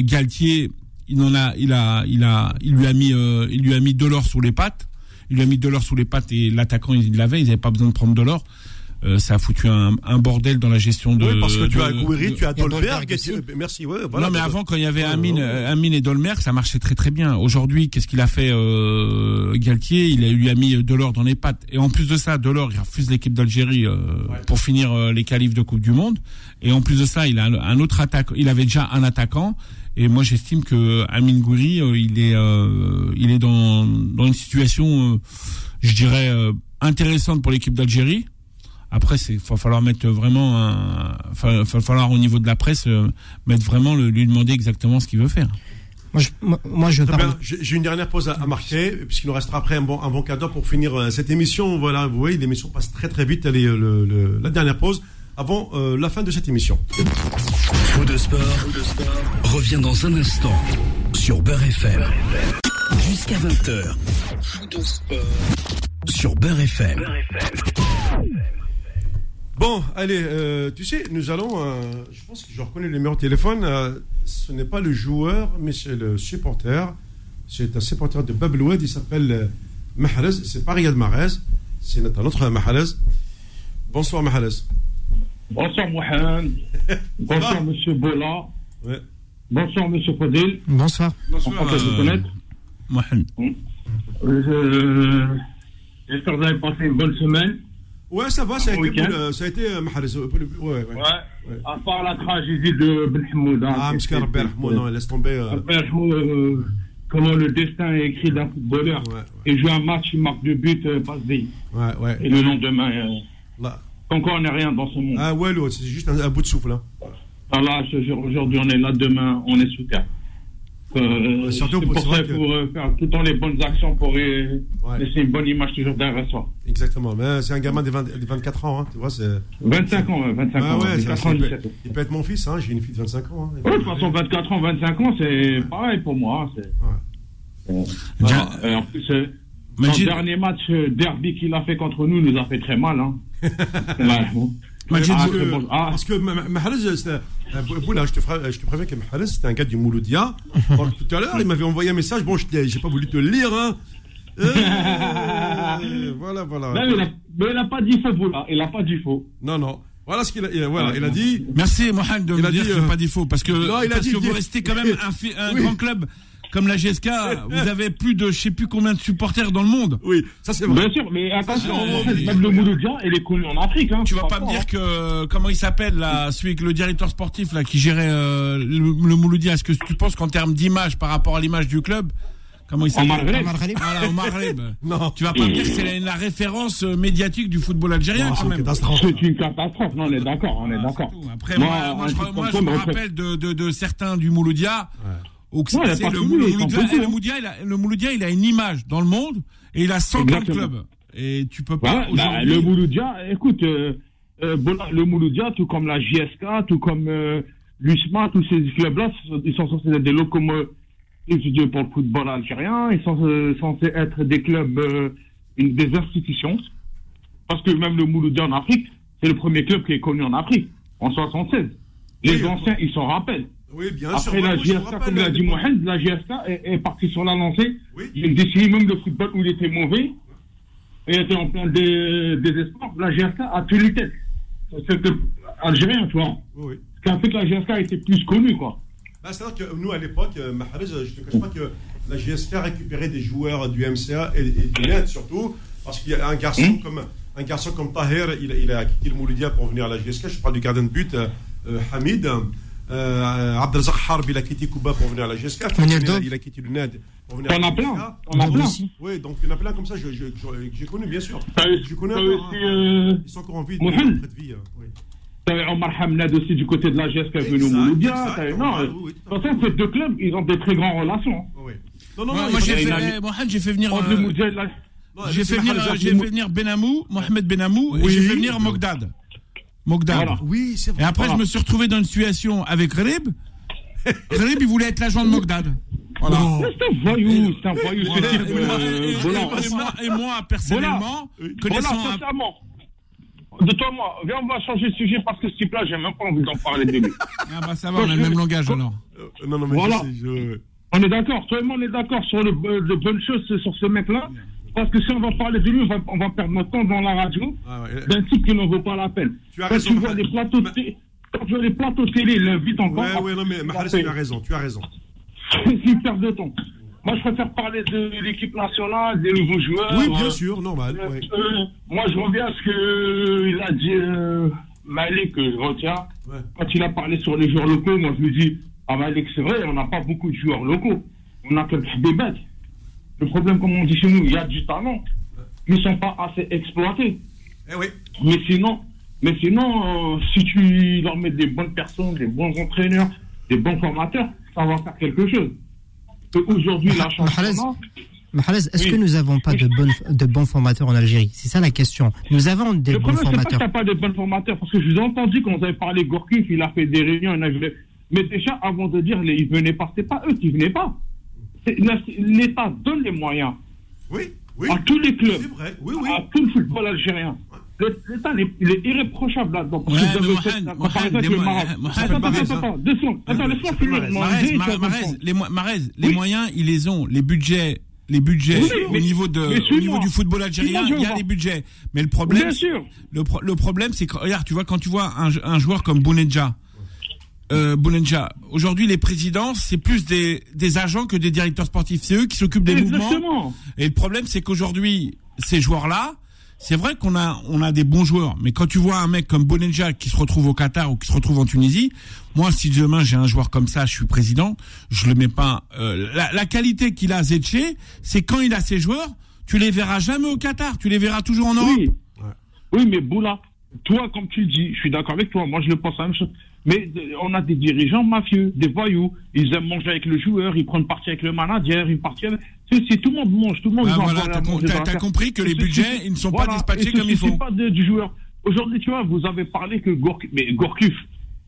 Galtier, il en a, il a, il a, il lui a mis, il lui a mis Delors sous les pattes. Il lui a mis Delors sous les pattes et l'attaquant il l'avait. Ils n'avaient pas besoin de prendre Delors. Euh, ça a foutu un, un, bordel dans la gestion de. Oui, parce que tu as Gouiri, tu as Dolberg. Merci. Ouais, voilà, non, mais avant, quand il y avait Amine, Amine et Dolmerg, ça marchait très très bien. Aujourd'hui, qu'est-ce qu'il a fait euh, Galtier? Il a, lui a mis Delors dans les pattes. Et en plus de ça, Delors, il refuse l'équipe d'Algérie euh, pour finir euh, les qualifs de Coupe du Monde. Et en plus de ça, il a un, autre attaque. Il avait déjà un attaquant. Et moi, j'estime que Amine Gouiri, il est, il est dans, dans une situation, je dirais, intéressante pour l'équipe d'Algérie après, il va falloir mettre vraiment, un, va falloir au niveau de la presse euh, mettre vraiment le, lui demander exactement ce qu'il veut faire. Moi, je, moi, je. J'ai une dernière pause à, marquer, puisqu'il nous restera après un bon, un bon cadeau pour finir euh, cette émission. Voilà, vous voyez, l'émission passe très très vite. Allez, le, le, la dernière pause avant euh, la fin de cette émission. Fou de sport, revient dans un instant sur Beurre FM. Jusqu'à 20h. Fou de sport sur Beurre FM. Beurre FM. Bon, allez, euh, tu sais, nous allons. Euh, je pense que je reconnais le numéro de téléphone. Euh, ce n'est pas le joueur, mais c'est le supporter. C'est un supporter de Babloued. Il s'appelle Mahrez. C'est pas Riyad Mahrez. C'est notre autre Mahrez. Bonsoir, Mahrez. Bonsoir, Mohamed. Bonsoir, Monsieur Bola. Ouais. Bonsoir, Monsieur Fadil. Bonsoir. Bonsoir. Mohamed. J'espère que vous avez passé une bonne semaine. Ouais, ça va, ça a, été, euh, ça a été euh, Maharis. Ouais, ouais. ouais, À part la tragédie de Ben Hamoud. Hein, ah, Mskar Ben Hamoud, non, laisse tomber. Ben Hamoud, comment le destin est écrit d'un footballeur. Et joue un match, il marque deux buts, euh, passe des. Ouais, ouais. Et le lendemain, euh, Là. encore on n'est rien dans ce monde. Ah ouais, l'autre, c'est juste un, un bout de souffle. Hein. Là, aujourd'hui on est là, demain on est sous terre. Euh, surtout c'est pour- euh, faire tout le temps les bonnes actions pour euh, Ouais. laisser une bonne image toujours derrière soi. Exactement. Mais c'est un gamin de, 20 de 24 ans, hein, tu vois. c'est- 25 ans, ouais, 25 Ah ans. ouais, ça, 24 ça, ans, il, peut, 17 ans. il peut être mon fils, hein. j'ai une fille de 25 ans. Hein. Ouais, de toute façon, 24 ans, 25 ans, c'est pareil pour moi. hein, Euh, en plus, euh, son Majid- dernier match euh, derby qu'il a fait contre nous nous a fait très mal. Hein. Ah, parce que- Parce que Ma- Ma- Mahrez, c'était- euh, Boula, je te, ferai- je te préviens que Mahrez, c'était un gars du Mouloudia. Tout à l'heure, il m'avait envoyé un message. Bon, j'ai pas voulu te le lire. Hein. Euh, voilà, voilà. non, mais il n'a pas dit faux, Boula. Il n'a pas dit faux. Non, non. Voilà ce qu'il a, il a- voilà, il a dit. Merci Mohamed de Il me a dire dit, que euh, pas des faux parce que Non, il a parce dit- que vous restez quand même un, fi- un Oui. grand club comme la GSK. Vous avez plus de je sais plus combien de supporters dans le monde. Oui, ça c'est vrai. Bien sûr, mais attention, Ah, en fait, il- même le Mouloudia, il est connu en Afrique. Hein, Tu vas pas me dire que comment il s'appelle là, celui que le directeur sportif là qui gérait euh, le, le Mouloudia. Est-ce que tu penses qu'en termes d'image par rapport à l'image du club, comment il s'appelle? Omar Maghreb. Non. Tu vas pas me dire que c'est la, la référence euh, médiatique du football algérien quand une même. catastrophe. C'est une catastrophe. Non, on est d'accord, on est Ah, d'accord. Après, Moi, moi, moi, un je, me rappelle de, de, de certains du Mouloudia. Ouais, c'est- le, Mouloudia, le, il a, une image dans le monde et il a 100 ans de Exactement. club. Et tu peux pas bah, le Mouloudia, écoute, euh, euh, le Mouloudia, tout comme la JSK, tout comme euh, l'USMA, tous ces clubs-là, ils sont censés être des locomotives pour le football algérien, ils sont euh, censés être des clubs, des institutions. Parce que même le Mouloudia en Afrique, c'est le premier club qui est connu en Afrique, en 76. Les Oui, anciens, ils s'en rappellent. Oui, bien sûr. Après la GSK, rappelle, comme l'a dit. Mohamed, la GSK est, est partie sur la lancée. Oui. Il décennie même de football où il était mauvais. Et il était en plein dé- désespoir. La GSK a tenu tête. C'était algérien, tu vois. Oui, oui. Ce qui a fait que la GSK était plus connue, quoi. Bah, C'est-à-dire que nous, à l'époque, euh, Mahrez, je te cache pas que la GSK récupérait des joueurs du MCA et, et du net surtout, parce qu'il y a un garçon Hmm. comme un garçon comme Tahir, il, a- il a quitté le Mouloudia pour venir à la GSK. Je parle du gardien de but, euh, euh, Hamid. Euh, Abdelzak Harb, il a quitté Kuba pour venir à la GSK. Il, a, il a quitté le NED pour venir T'en à la. GSK. T'en as plein. Oui, donc il y en a plein comme ça, je- je- je- que j'ai connu, bien sûr. Je connais encore, hein. euh, Ils sont encore en vie, de vie. euh, oui. Omar Hamnad aussi du côté de la GSK venu Mouloudia. Non, façon, ces deux clubs, ils ont des très grandes relations. Oui, oui. Non, non, Moi, non, moi, il j'ai a- fait, a- eh, Mohamed, j'ai fait venir, euh, j'ai fait venir, Mahrez, euh, j'ai fait venir Benamou, Mohamed Benamou, et Oui. j'ai fait venir Mogdad. Mogdad. Voilà. Oui, c'est vrai. Et après, Voilà. je me suis retrouvé dans une situation avec Rib. Rib, il voulait être l'agent de Mogdad. Voilà. C'est un voyou, c'est un voyou. Voilà. Et, euh, et- et- et moi- et moi, personnellement, connaissant Voilà, un-. De toi, moi, viens, on va changer de sujet parce que ce type-là, j'ai même pas envie d'en parler de lui. Ah bah ça va, on a le même langage alors. Euh, non, non, mais Voilà. je sais, je- On est d'accord, toi et moi, on est d'accord sur le, euh, de bonnes choses sur ce mec-là. Parce que si on va parler de lui, on va, on va perdre notre temps dans la radio Ah ouais. d'un type qui n'en vaut pas la peine. Tu as quand raison, tu vois Mohamed. les plateaux de Ma- télé, quand tu vois les plateaux télé, il l'invite encore. Ouais, ouais, non, mais Mahrez, tu as raison, tu as raison. C'est une perte de temps. Moi, je préfère parler de l'équipe nationale, des nouveaux joueurs. Oui, bien euh, sûr, normal. Euh, ouais. euh, moi, je reviens à ce qu'il a dit euh, Malik, que je retiens. Ouais. Quand il a parlé sur les joueurs locaux, moi, je lui dis Ah, Malik, c'est vrai, on n'a pas beaucoup de joueurs locaux. On a quelques bébêtes. Le problème, comme on dit chez nous, il y a du talent, mais ils ne sont pas assez exploités. Eh oui. Mais sinon, mais sinon euh, si tu leur mets des bonnes personnes, des bons entraîneurs, des bons formateurs, ça va faire quelque chose. Aujourd'hui, la chance Mahrez, est-ce Oui. que nous n'avons pas de, bonnes, de bons formateurs en Algérie? C'est ça la question. Nous avons des Le bons problème, c'est pas que formateurs. t'as pas de bons formateurs, parce que je vous ai entendu quand vous avez parlé Gorkif, il a fait des réunions, il avait- mais déjà, avant de dire, les, ils venaient pas, c'est pas eux qui venaient pas. L'État donne les moyens Oui, oui. à tous les clubs, C'est vrai, oui, oui. à tout le football algérien. L'État, il est- irréprochable là-dedans. parce Ouais, que vous avez la comparaison avec le Maroc. Attends, attends, attends, attends, deux secondes. Attends, laisse-moi finir. Marez, les, moyens, ils les ont. Les budgets, les budgets Oui, au mais- niveau de, mais au niveau du football algérien, il y a les budgets. Mais le problème, Bien sûr. le, pro- le problème, c'est que regarde, tu vois, quand tu vois un, un joueur comme Bounedja, euh, aujourd'hui les présidents, c'est plus des, des agents que des directeurs sportifs. C'est eux qui s'occupent des mouvements. Exactement. Et le problème, c'est qu'aujourd'hui, ces joueurs-là, c'est vrai qu'on a on a des bons joueurs, mais quand tu vois un mec comme Bonenja qui se retrouve au Qatar ou qui se retrouve en Tunisie, moi si demain j'ai un joueur comme ça, je suis président, je le mets pas. Euh, la, la, qualité qu'il a Zetché, c'est quand il a ses joueurs, tu les verras jamais au Qatar, tu les verras toujours en Europe. Oui, oui mais Boula, toi comme tu le dis, je suis d'accord avec toi, moi je le pense la même chose. Mais euh, on a des dirigeants mafieux, des voyous. Ils aiment manger avec le joueur, ils prennent partie avec le manager, ils partent. C'est tout le monde mange, tout le monde. Ah, voilà, t'as compris que les budgets, ils ne sont pas dispatchés comme il faut. pas de, du joueur. Aujourd'hui, tu vois, vous avez parlé que Gorkuf, mais Gorkuf,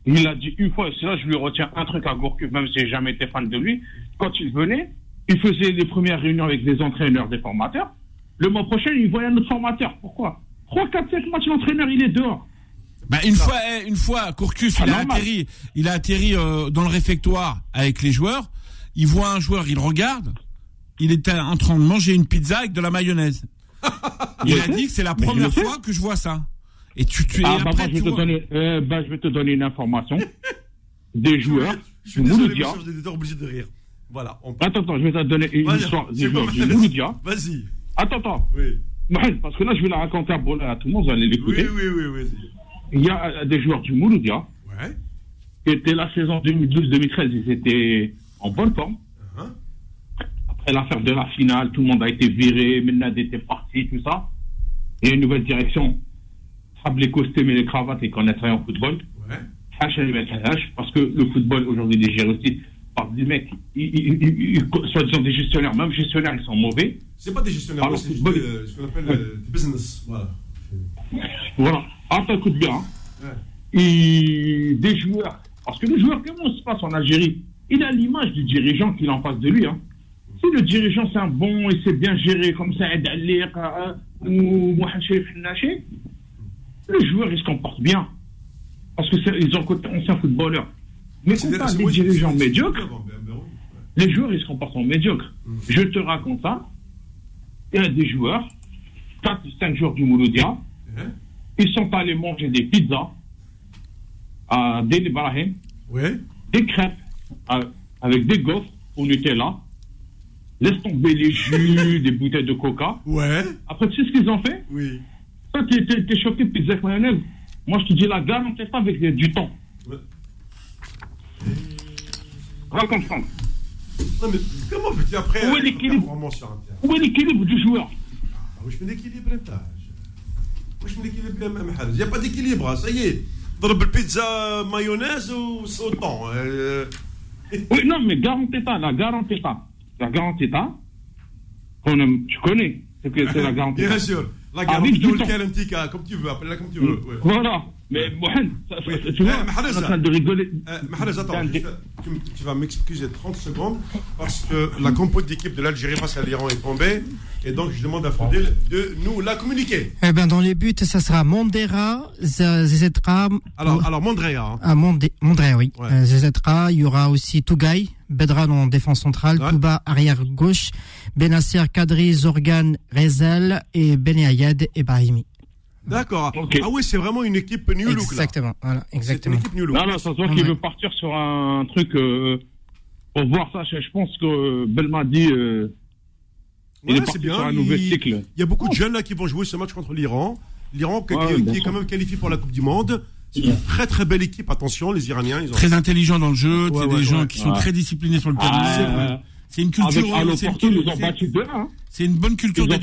il a dit une fois, c'est là je lui retiens un truc à Gorkuf, même si j'ai jamais été fan de lui. Quand il venait, il faisait les premières réunions avec des entraîneurs, des formateurs. Le mois prochain, il voyait un autre formateur. Pourquoi? 3, 4, 5 matchs, l'entraîneur, il est dehors. Bah une fois, eh, une fois, Courcus, il, a atterri, il a atterri euh, dans le réfectoire avec les joueurs. Il voit un joueur, il regarde. Il était en train de manger une pizza avec de la mayonnaise. il a dit que c'est la première fois que je vois ça. Et tu, tu ah, bah, je, vais te donner, euh, bah, je vais te donner une information des joueurs. Je suis désolé, j'étais obligé de rire. Voilà. Attends, attends, je vais te donner une histoire des joueurs du Mouloudia. Vas-y. Attends, attends. Oui. Parce que là, je vais la raconter à, à tout le monde, vous allez l'écouter. Oui, oui, oui, oui il y a des joueurs du Mouloudia qui étaient la saison 2012-2013, ils étaient en bonne forme. Uh-huh. Après l'affaire de la finale, tout le monde a été viré, Menad était parti, tout ça. Il y a une nouvelle direction. Sable les costumes et les cravates et qu'on est en football. Ouais. Parce que le football aujourd'hui est géré aussi par des mecs, soit des gestionnaires, même gestionnaires, ils sont mauvais. C'est pas des gestionnaires, c'est euh, ce qu'on appelle euh, des business. Voilà. Voilà. Ah, ça coûte bien. Et des joueurs. Parce que le joueur, comment se passe en Algérie Il a l'image du dirigeant qu'il en face de lui. Hein. Si le dirigeant c'est un bon et c'est bien géré comme ça, euh, ou le joueur il se comporte bien. Parce qu'ils ont côté ancien footballeur. Mais quand tu des dirigeants médiocres, les joueurs ils se comportent en médiocres. Mm. Je te raconte ça. Il y a des joueurs, 4 5 joueurs du Mouloudia, ils sont allés manger des pizzas à Del Ibrahim, des crêpes avec des gaufres au Nutella. Laisse tomber les jus, des bouteilles de coca. Ouais. Après, tu sais ce qu'ils ont fait? Oui. Toi, tu es, choqué, pizza avec mayonnaise. Moi, je te dis la garantie pas avec du temps. Ouais. Raconte ça. Non, mais comment veux-tu après Où est l'équilibre? Où est l'équilibre du joueur? Ah, oui, je fais l'équilibre, il n'y a pas d'équilibre, ça y est. ضرب pizza mayonnaise ou sautant. Euh. Oui, non, mais garantie pas, la garantie pas. La garantie pas, tu connais, c'est que c'est la garantie Bien sûr, la garantie ou le comme tu veux, appelle-la comme tu veux. Voilà. Mais Mohamed, tu vois, en train de rigoler. Mahrez, attends, tu, vas m'excuser 30 secondes parce que la compote d'équipe de l'Algérie face à l'Iran est tombée et donc je demande à Fodil de nous la communiquer. Eh bien, dans les buts, ça sera Mondera, Zezetra. Alors, alors Mondrea. Hein. Ah, Mondrea, oui. Ouais. Euh, il y aura aussi Tougaï, Bedran en défense centrale, Touba arrière gauche, Benasser, Kadri, Zorgan, Rezel et Benéayed et Brahimi. D'accord. Ah oui, c'est vraiment une équipe New Look. Exactement. Voilà, exactement. Une équipe New Look. Non, non, ça se voit qu'il veut partir sur un truc euh, pour voir ça. Je pense que Belmadi. Euh, il est, bien. sur un nouvel cycle. Il y a beaucoup de jeunes là qui vont jouer ce match contre l'Iran. L'Iran qui, est quand même qualifié pour la Coupe du Monde. C'est une très très belle équipe. Attention, les Iraniens. Ils ont... Très intelligents dans le jeu. Ouais, des gens qui sont très disciplinés sur le terrain. Ah, c'est une culture. Battu 2 hein. C'est une bonne culture de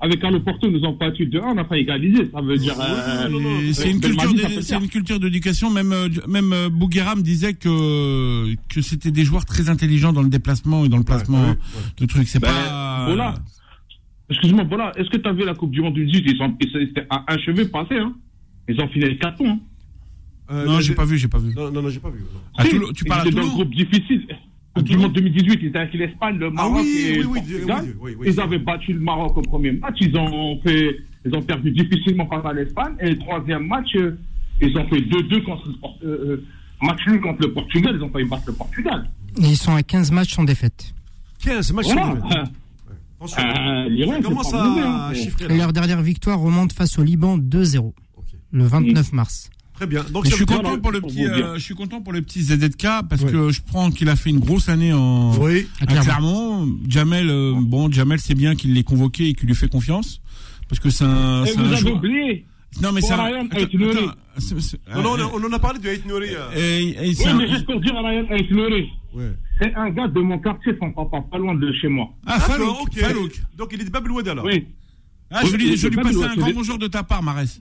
avec Carlo Porto, nous avons battu de 1, on n'a pas égalisé. Ça veut dire. Euh, c'est une, une, culture d'éducation. Même, euh, même euh, Bougueram disait que, que c'était des joueurs très intelligents dans le déplacement et dans le placement de trucs. C'est ben, pas. Voilà. Excuse-moi, voilà. Est-ce que tu as vu la Coupe du Monde du 18 Ils sont, c'était un cheveu passé, hein. Ils ont fini les 4 points. Hein. non, j'ai pas vu, j'ai pas vu. Non, non, non j'ai pas vu. tu parles à Toulouse. dans un groupe difficile. Coupe du Monde 2018, ils étaient avec l'Espagne, le Maroc ah et le Portugal. ils avaient battu le Maroc au premier match. Ils ont fait, ils ont perdu difficilement face à l'Espagne. Et le troisième match, euh, ils ont fait 2-2 contre le Portugal. Euh, euh, match nul contre le Portugal. Ils ont failli battre le Portugal. ils sont à 15 matchs sans défaite. 15 matchs sans défaite. L'Iran commence à hein. chiffrer. Leur dernière victoire remonte face au Liban 2-0 le 29 mars. Très bien. Donc je suis content pour le petit, euh, je suis content pour le petit ZZK parce que je prends qu'il a fait une grosse année en oui. à Clermont. Jamel, euh, bon, Jamel c'est bien qu'il l'ait convoqué et qu'il lui fait confiance Parce que c'est un. Et c'est vous un avez joueur- oublié Non, mais c'est Non, non, on, en a parlé de Haït Nouri. euh. Oui, un- mais juste pour dire à Ryan Aït-Nouri, Ouais. c'est un gars de mon quartier, son papa, pas loin de chez moi. Ah, D'accord, Falouk, ok. Falouk. Donc il est de Babloued alors. Oui. Ah, je Oui, lui, je lui passe un grand bonjour de ta part, Marès.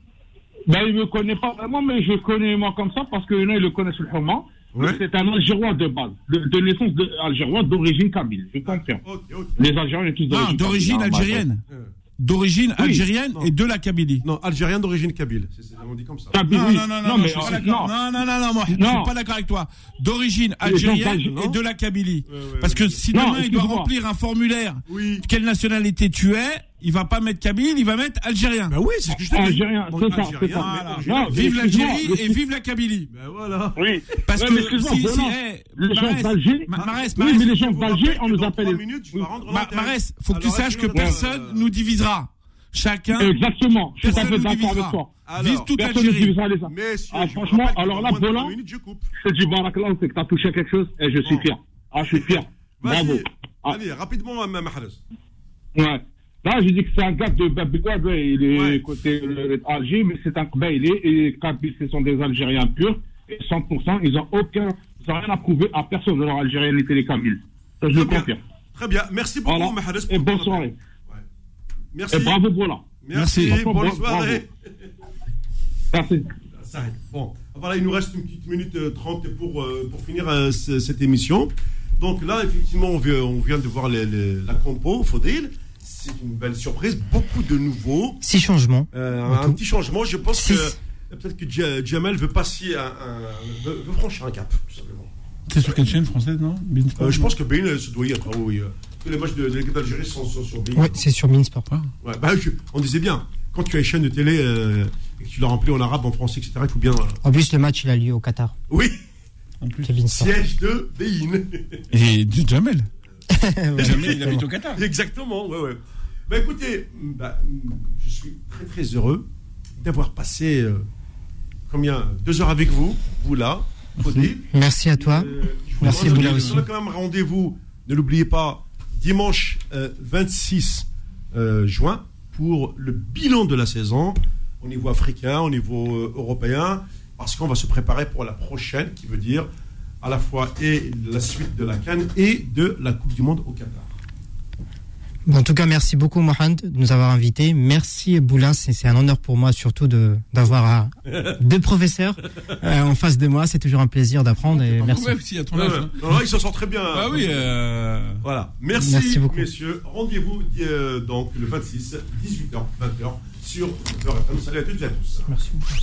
Ben, il me connaît pas vraiment, mais je connais moi comme ça parce que là, il le connaît sur le Homa. Ouais. C'est un Algérois de base, de, de naissance de, Algérois d'origine kabyle, je confirme. Ok, ok. Les Algériens, ils sont tous Non, d'origine kabyle, hein, algérienne. Euh, D'origine Oui. algérienne Non. et de la Kabylie. Non, algérien d'origine kabyle. C'est- c'est- on dit comme ça. Kabyle, Non, oui. non, non, non, mais je suis pas euh, d'accord. non. Non, non, non, non, moi, je Non. suis pas d'accord avec toi. D'origine algérienne et de la Kabylie. Ouais, ouais, Parce que si Non, demain il doit remplir un formulaire, Oui. quelle nationalité tu es, il va pas mettre Kabyle, il va mettre algérien. Ben oui, c'est ce que je te dis. Algérien, c'est ça, algérien, ça. Voilà. Non, Vive l'Algérie et vive la Kabylie. Ben voilà. Oui. Parce Ouais, que mais excuse-moi, si, si, eh, les gens d'Alger, Ma- Marès, oui, mais les gens d'Alger, on nous appelle. minutes, rendre Ma- l'antenne. Marès, faut que tu saches que sinon, euh, personne nous divisera. Chacun Exactement, je suis tout à Personne fait nous d'accord avec toi. Alors, vive toute Personne ne l'Algérie. divisera les uns. Messieurs, Ah, franchement, alors là, Bolan. C'est du baraklah, c'est que t'as touché quelque chose et je suis Bon. fier. Ah, je suis fier. Bravo. Ah, Allez, rapidement, Mme Mahrez. ouais. Là, j'ai dit que c'est un gars de Babylone, ouais, il est Ouais. côté euh, Alger, mais c'est un Kbaïlé, et Kabyle, ce sont des Algériens purs, et 100%, ils ont aucun, ils ont rien à prouver à personne de leur algérianité, les Kabyles. Ça, je le bien. confirme. Très bien. Merci beaucoup, Voilà. Et bonne soirée. Ouais. Merci. Et bravo, voilà. Merci. Merci. Bonne Bravo. soirée. Merci. Bon, voilà, il nous reste une petite minute euh, 30 pour, euh, pour finir euh, ce- cette émission. Donc là, effectivement, on vient, on vient de voir les- les- la compo, Faudil. C'est une belle surprise, beaucoup de nouveaux. Six changements. Euh, un tout. petit changement, je pense Six. que peut-être que Ja- Jamel veut passer un, un- veut, veut franchir un cap, tout simplement. C'est sur quelle chaîne française, non? Euh, je pense que Bein euh, se doit y être, ah oui. tous les matchs de, de l'équipe d'Algérie sont, sont sur Bein. Oui, c'est sur Minsport. Ouais, bah, je- on disait bien, quand tu as une chaîne de télé euh, et que tu l'as remplie en arabe, en français, etc., il faut bien. euh, En plus, le match, il a lieu au Qatar. oui, En plus. Siège de Bein. Et du Jamel. Ouais, Jamel, il exactement. habite au Qatar. Exactement, ouais, ouais. Bah écoutez, bah, je suis très très heureux d'avoir passé euh, combien Deux heures avec vous, vous là, Faudil. Merci à toi. Euh, je vous Merci, Boula de- aussi. On a quand même rendez-vous, ne l'oubliez pas, dimanche euh, 26 euh, juin pour le bilan de la saison au niveau africain, au niveau européen, parce qu'on va se préparer pour la prochaine, qui veut dire à la fois et la suite de la Cannes et de la Coupe du Monde au Qatar. Bon, en tout cas, merci beaucoup, Mohamed, de nous avoir invités. Merci, Boula. C'est un honneur pour moi, surtout de d'avoir euh, deux professeurs euh, en face de moi. C'est toujours un plaisir d'apprendre. Et merci. Ouais, aussi, à ton âge. ouais. hein. Non, non, il s'en sort très bien. Ah oui, euh... Voilà. Merci, Merci beaucoup. messieurs. Rendez-vous euh, donc le 26, 18h, 20h sur. Salut à toutes et à tous. Merci beaucoup.